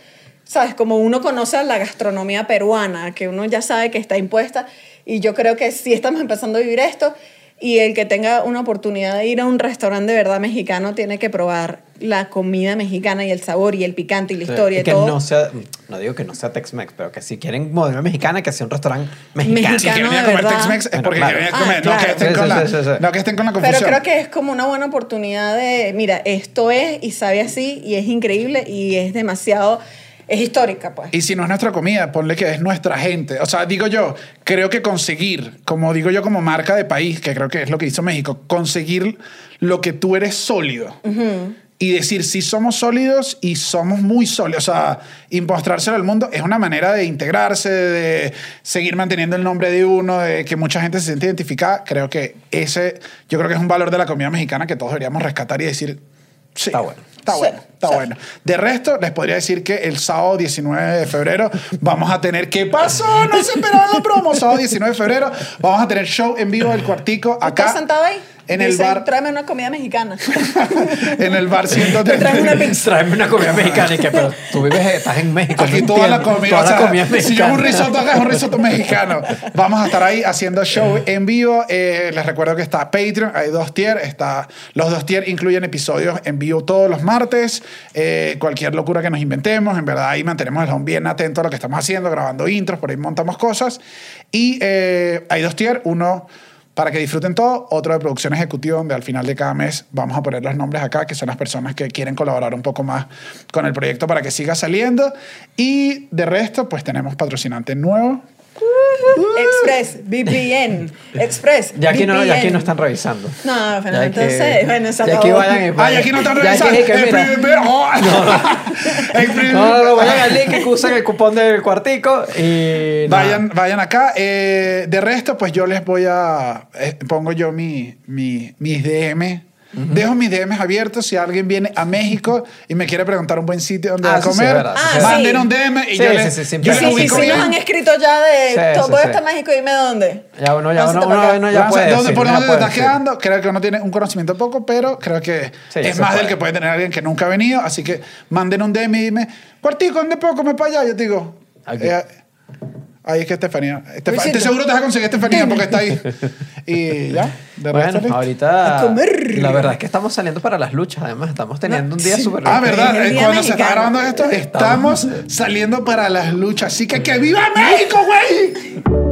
¿Sabes? Como uno conoce a la gastronomía peruana, que uno ya sabe que está impuesta, y yo creo que sí estamos empezando a vivir esto, y el que tenga una oportunidad de ir a un restaurante de verdad mexicano tiene que probar la comida mexicana y el sabor y el picante y la Sí, historia y y que todo. no sea, no digo que no sea Tex-Mex, pero que si quieren modelo mexicana, que sea un restaurante mexicano. si quieren ir a comer verdad. Tex-Mex es Bueno, porque claro. quieren ir a Ah, comer no, claro. que estén Sí, con la, sí, sí. no que estén con la Pero confusión creo que es como una buena oportunidad de, mira, esto es y sabe así y es increíble y es demasiado, es histórica, pues. Y si no es nuestra comida, ponle que es nuestra gente. O sea, digo yo, creo que conseguir, como digo yo como marca de país, que creo que es lo que hizo México, conseguir lo que tú eres sólido. Y decir, si somos sólidos y somos muy sólidos, o sea, y mostrárselo al mundo es una manera de integrarse, de seguir manteniendo el nombre de uno, de que mucha gente se siente identificada. Creo que ese, yo creo que es un valor de la comida mexicana que todos deberíamos rescatar y decir, sí, Está bueno. Está Sí, bueno, está sí. bueno. De resto, les podría decir que el sábado 19 de febrero vamos a tener. ¿Qué pasó? No se esperaba la promo. Sábado 19 de febrero vamos a tener show en vivo del cuartico acá. ¿Estás sentado ahí? En el Dice, bar. Tráeme una comida mexicana. en el bar Te traen una 130. pizza. Tráeme una comida mexicana y que, pero tú vives, estás en México. Aquí no toda la comida, Toda o sea, la comida es si yo un mexicana. risotto acá es un risotto mexicano. Vamos a estar ahí haciendo show en vivo. Eh, les recuerdo que está Patreon, hay dos tier, está los dos tier incluyen episodios en vivo todos los martes. Eh, cualquier locura que nos inventemos, en verdad ahí mantenemos el home bien atento a lo que estamos haciendo, grabando intros, por ahí montamos cosas. Y eh, hay dos tier, uno para que disfruten todo, otro de producción ejecutiva donde al final de cada mes vamos a poner los nombres acá, que son las personas que quieren colaborar un poco más con el proyecto para que siga saliendo. Y de resto, pues tenemos patrocinante nuevo. Express, VPN. Express. Ya aquí, no, ya no están revisando. No, pero Ya entonces, bueno, se ya vayan y ¡Ay, aquí no están Ya revisando! que ¡El mira, primer- ¡Oh! El primer- No, no, no, vayan al link que usan el cupón del cuartico y... Vayan, vayan acá. Eh, de resto, pues yo les voy a. eh, pongo yo mi, mi, mis DM. Dejo mis DMs abiertos si alguien viene a México y me quiere preguntar un buen sitio donde Ah, va a sí, sí, comer. es verdad, sí, sí. manden Ah, un DM y sí. yo Sí, les, sí, sí, yo les Sí, sí, ubico sí, bien. nos han escrito ya de Sí, todo sí, voy sí. hasta México dime dónde. Ya uno, ya Pásate uno, uno, uno ya Vamos a puede ¿Dónde, por dónde te estás quedando? Creo que uno tiene un conocimiento poco, pero creo que Sí, es más del que puede tener alguien que nunca ha venido. Así que manden un DM y dime, Cuartico, ¿dónde puedo comer para allá? Yo te digo, eh, ahí es que Estefanía. Estefa-. Estoy seguro que te vas a conseguir Estefanía porque está ahí. Y ya, de Bueno, listo. ahorita A comer. la verdad es que estamos saliendo para las luchas, además estamos teniendo un día sí. súper Ah. ¿verdad? El Eh, día Cuando se está mexicano. grabando esto, estamos saliendo para las luchas. Así que ¡que viva México, güey!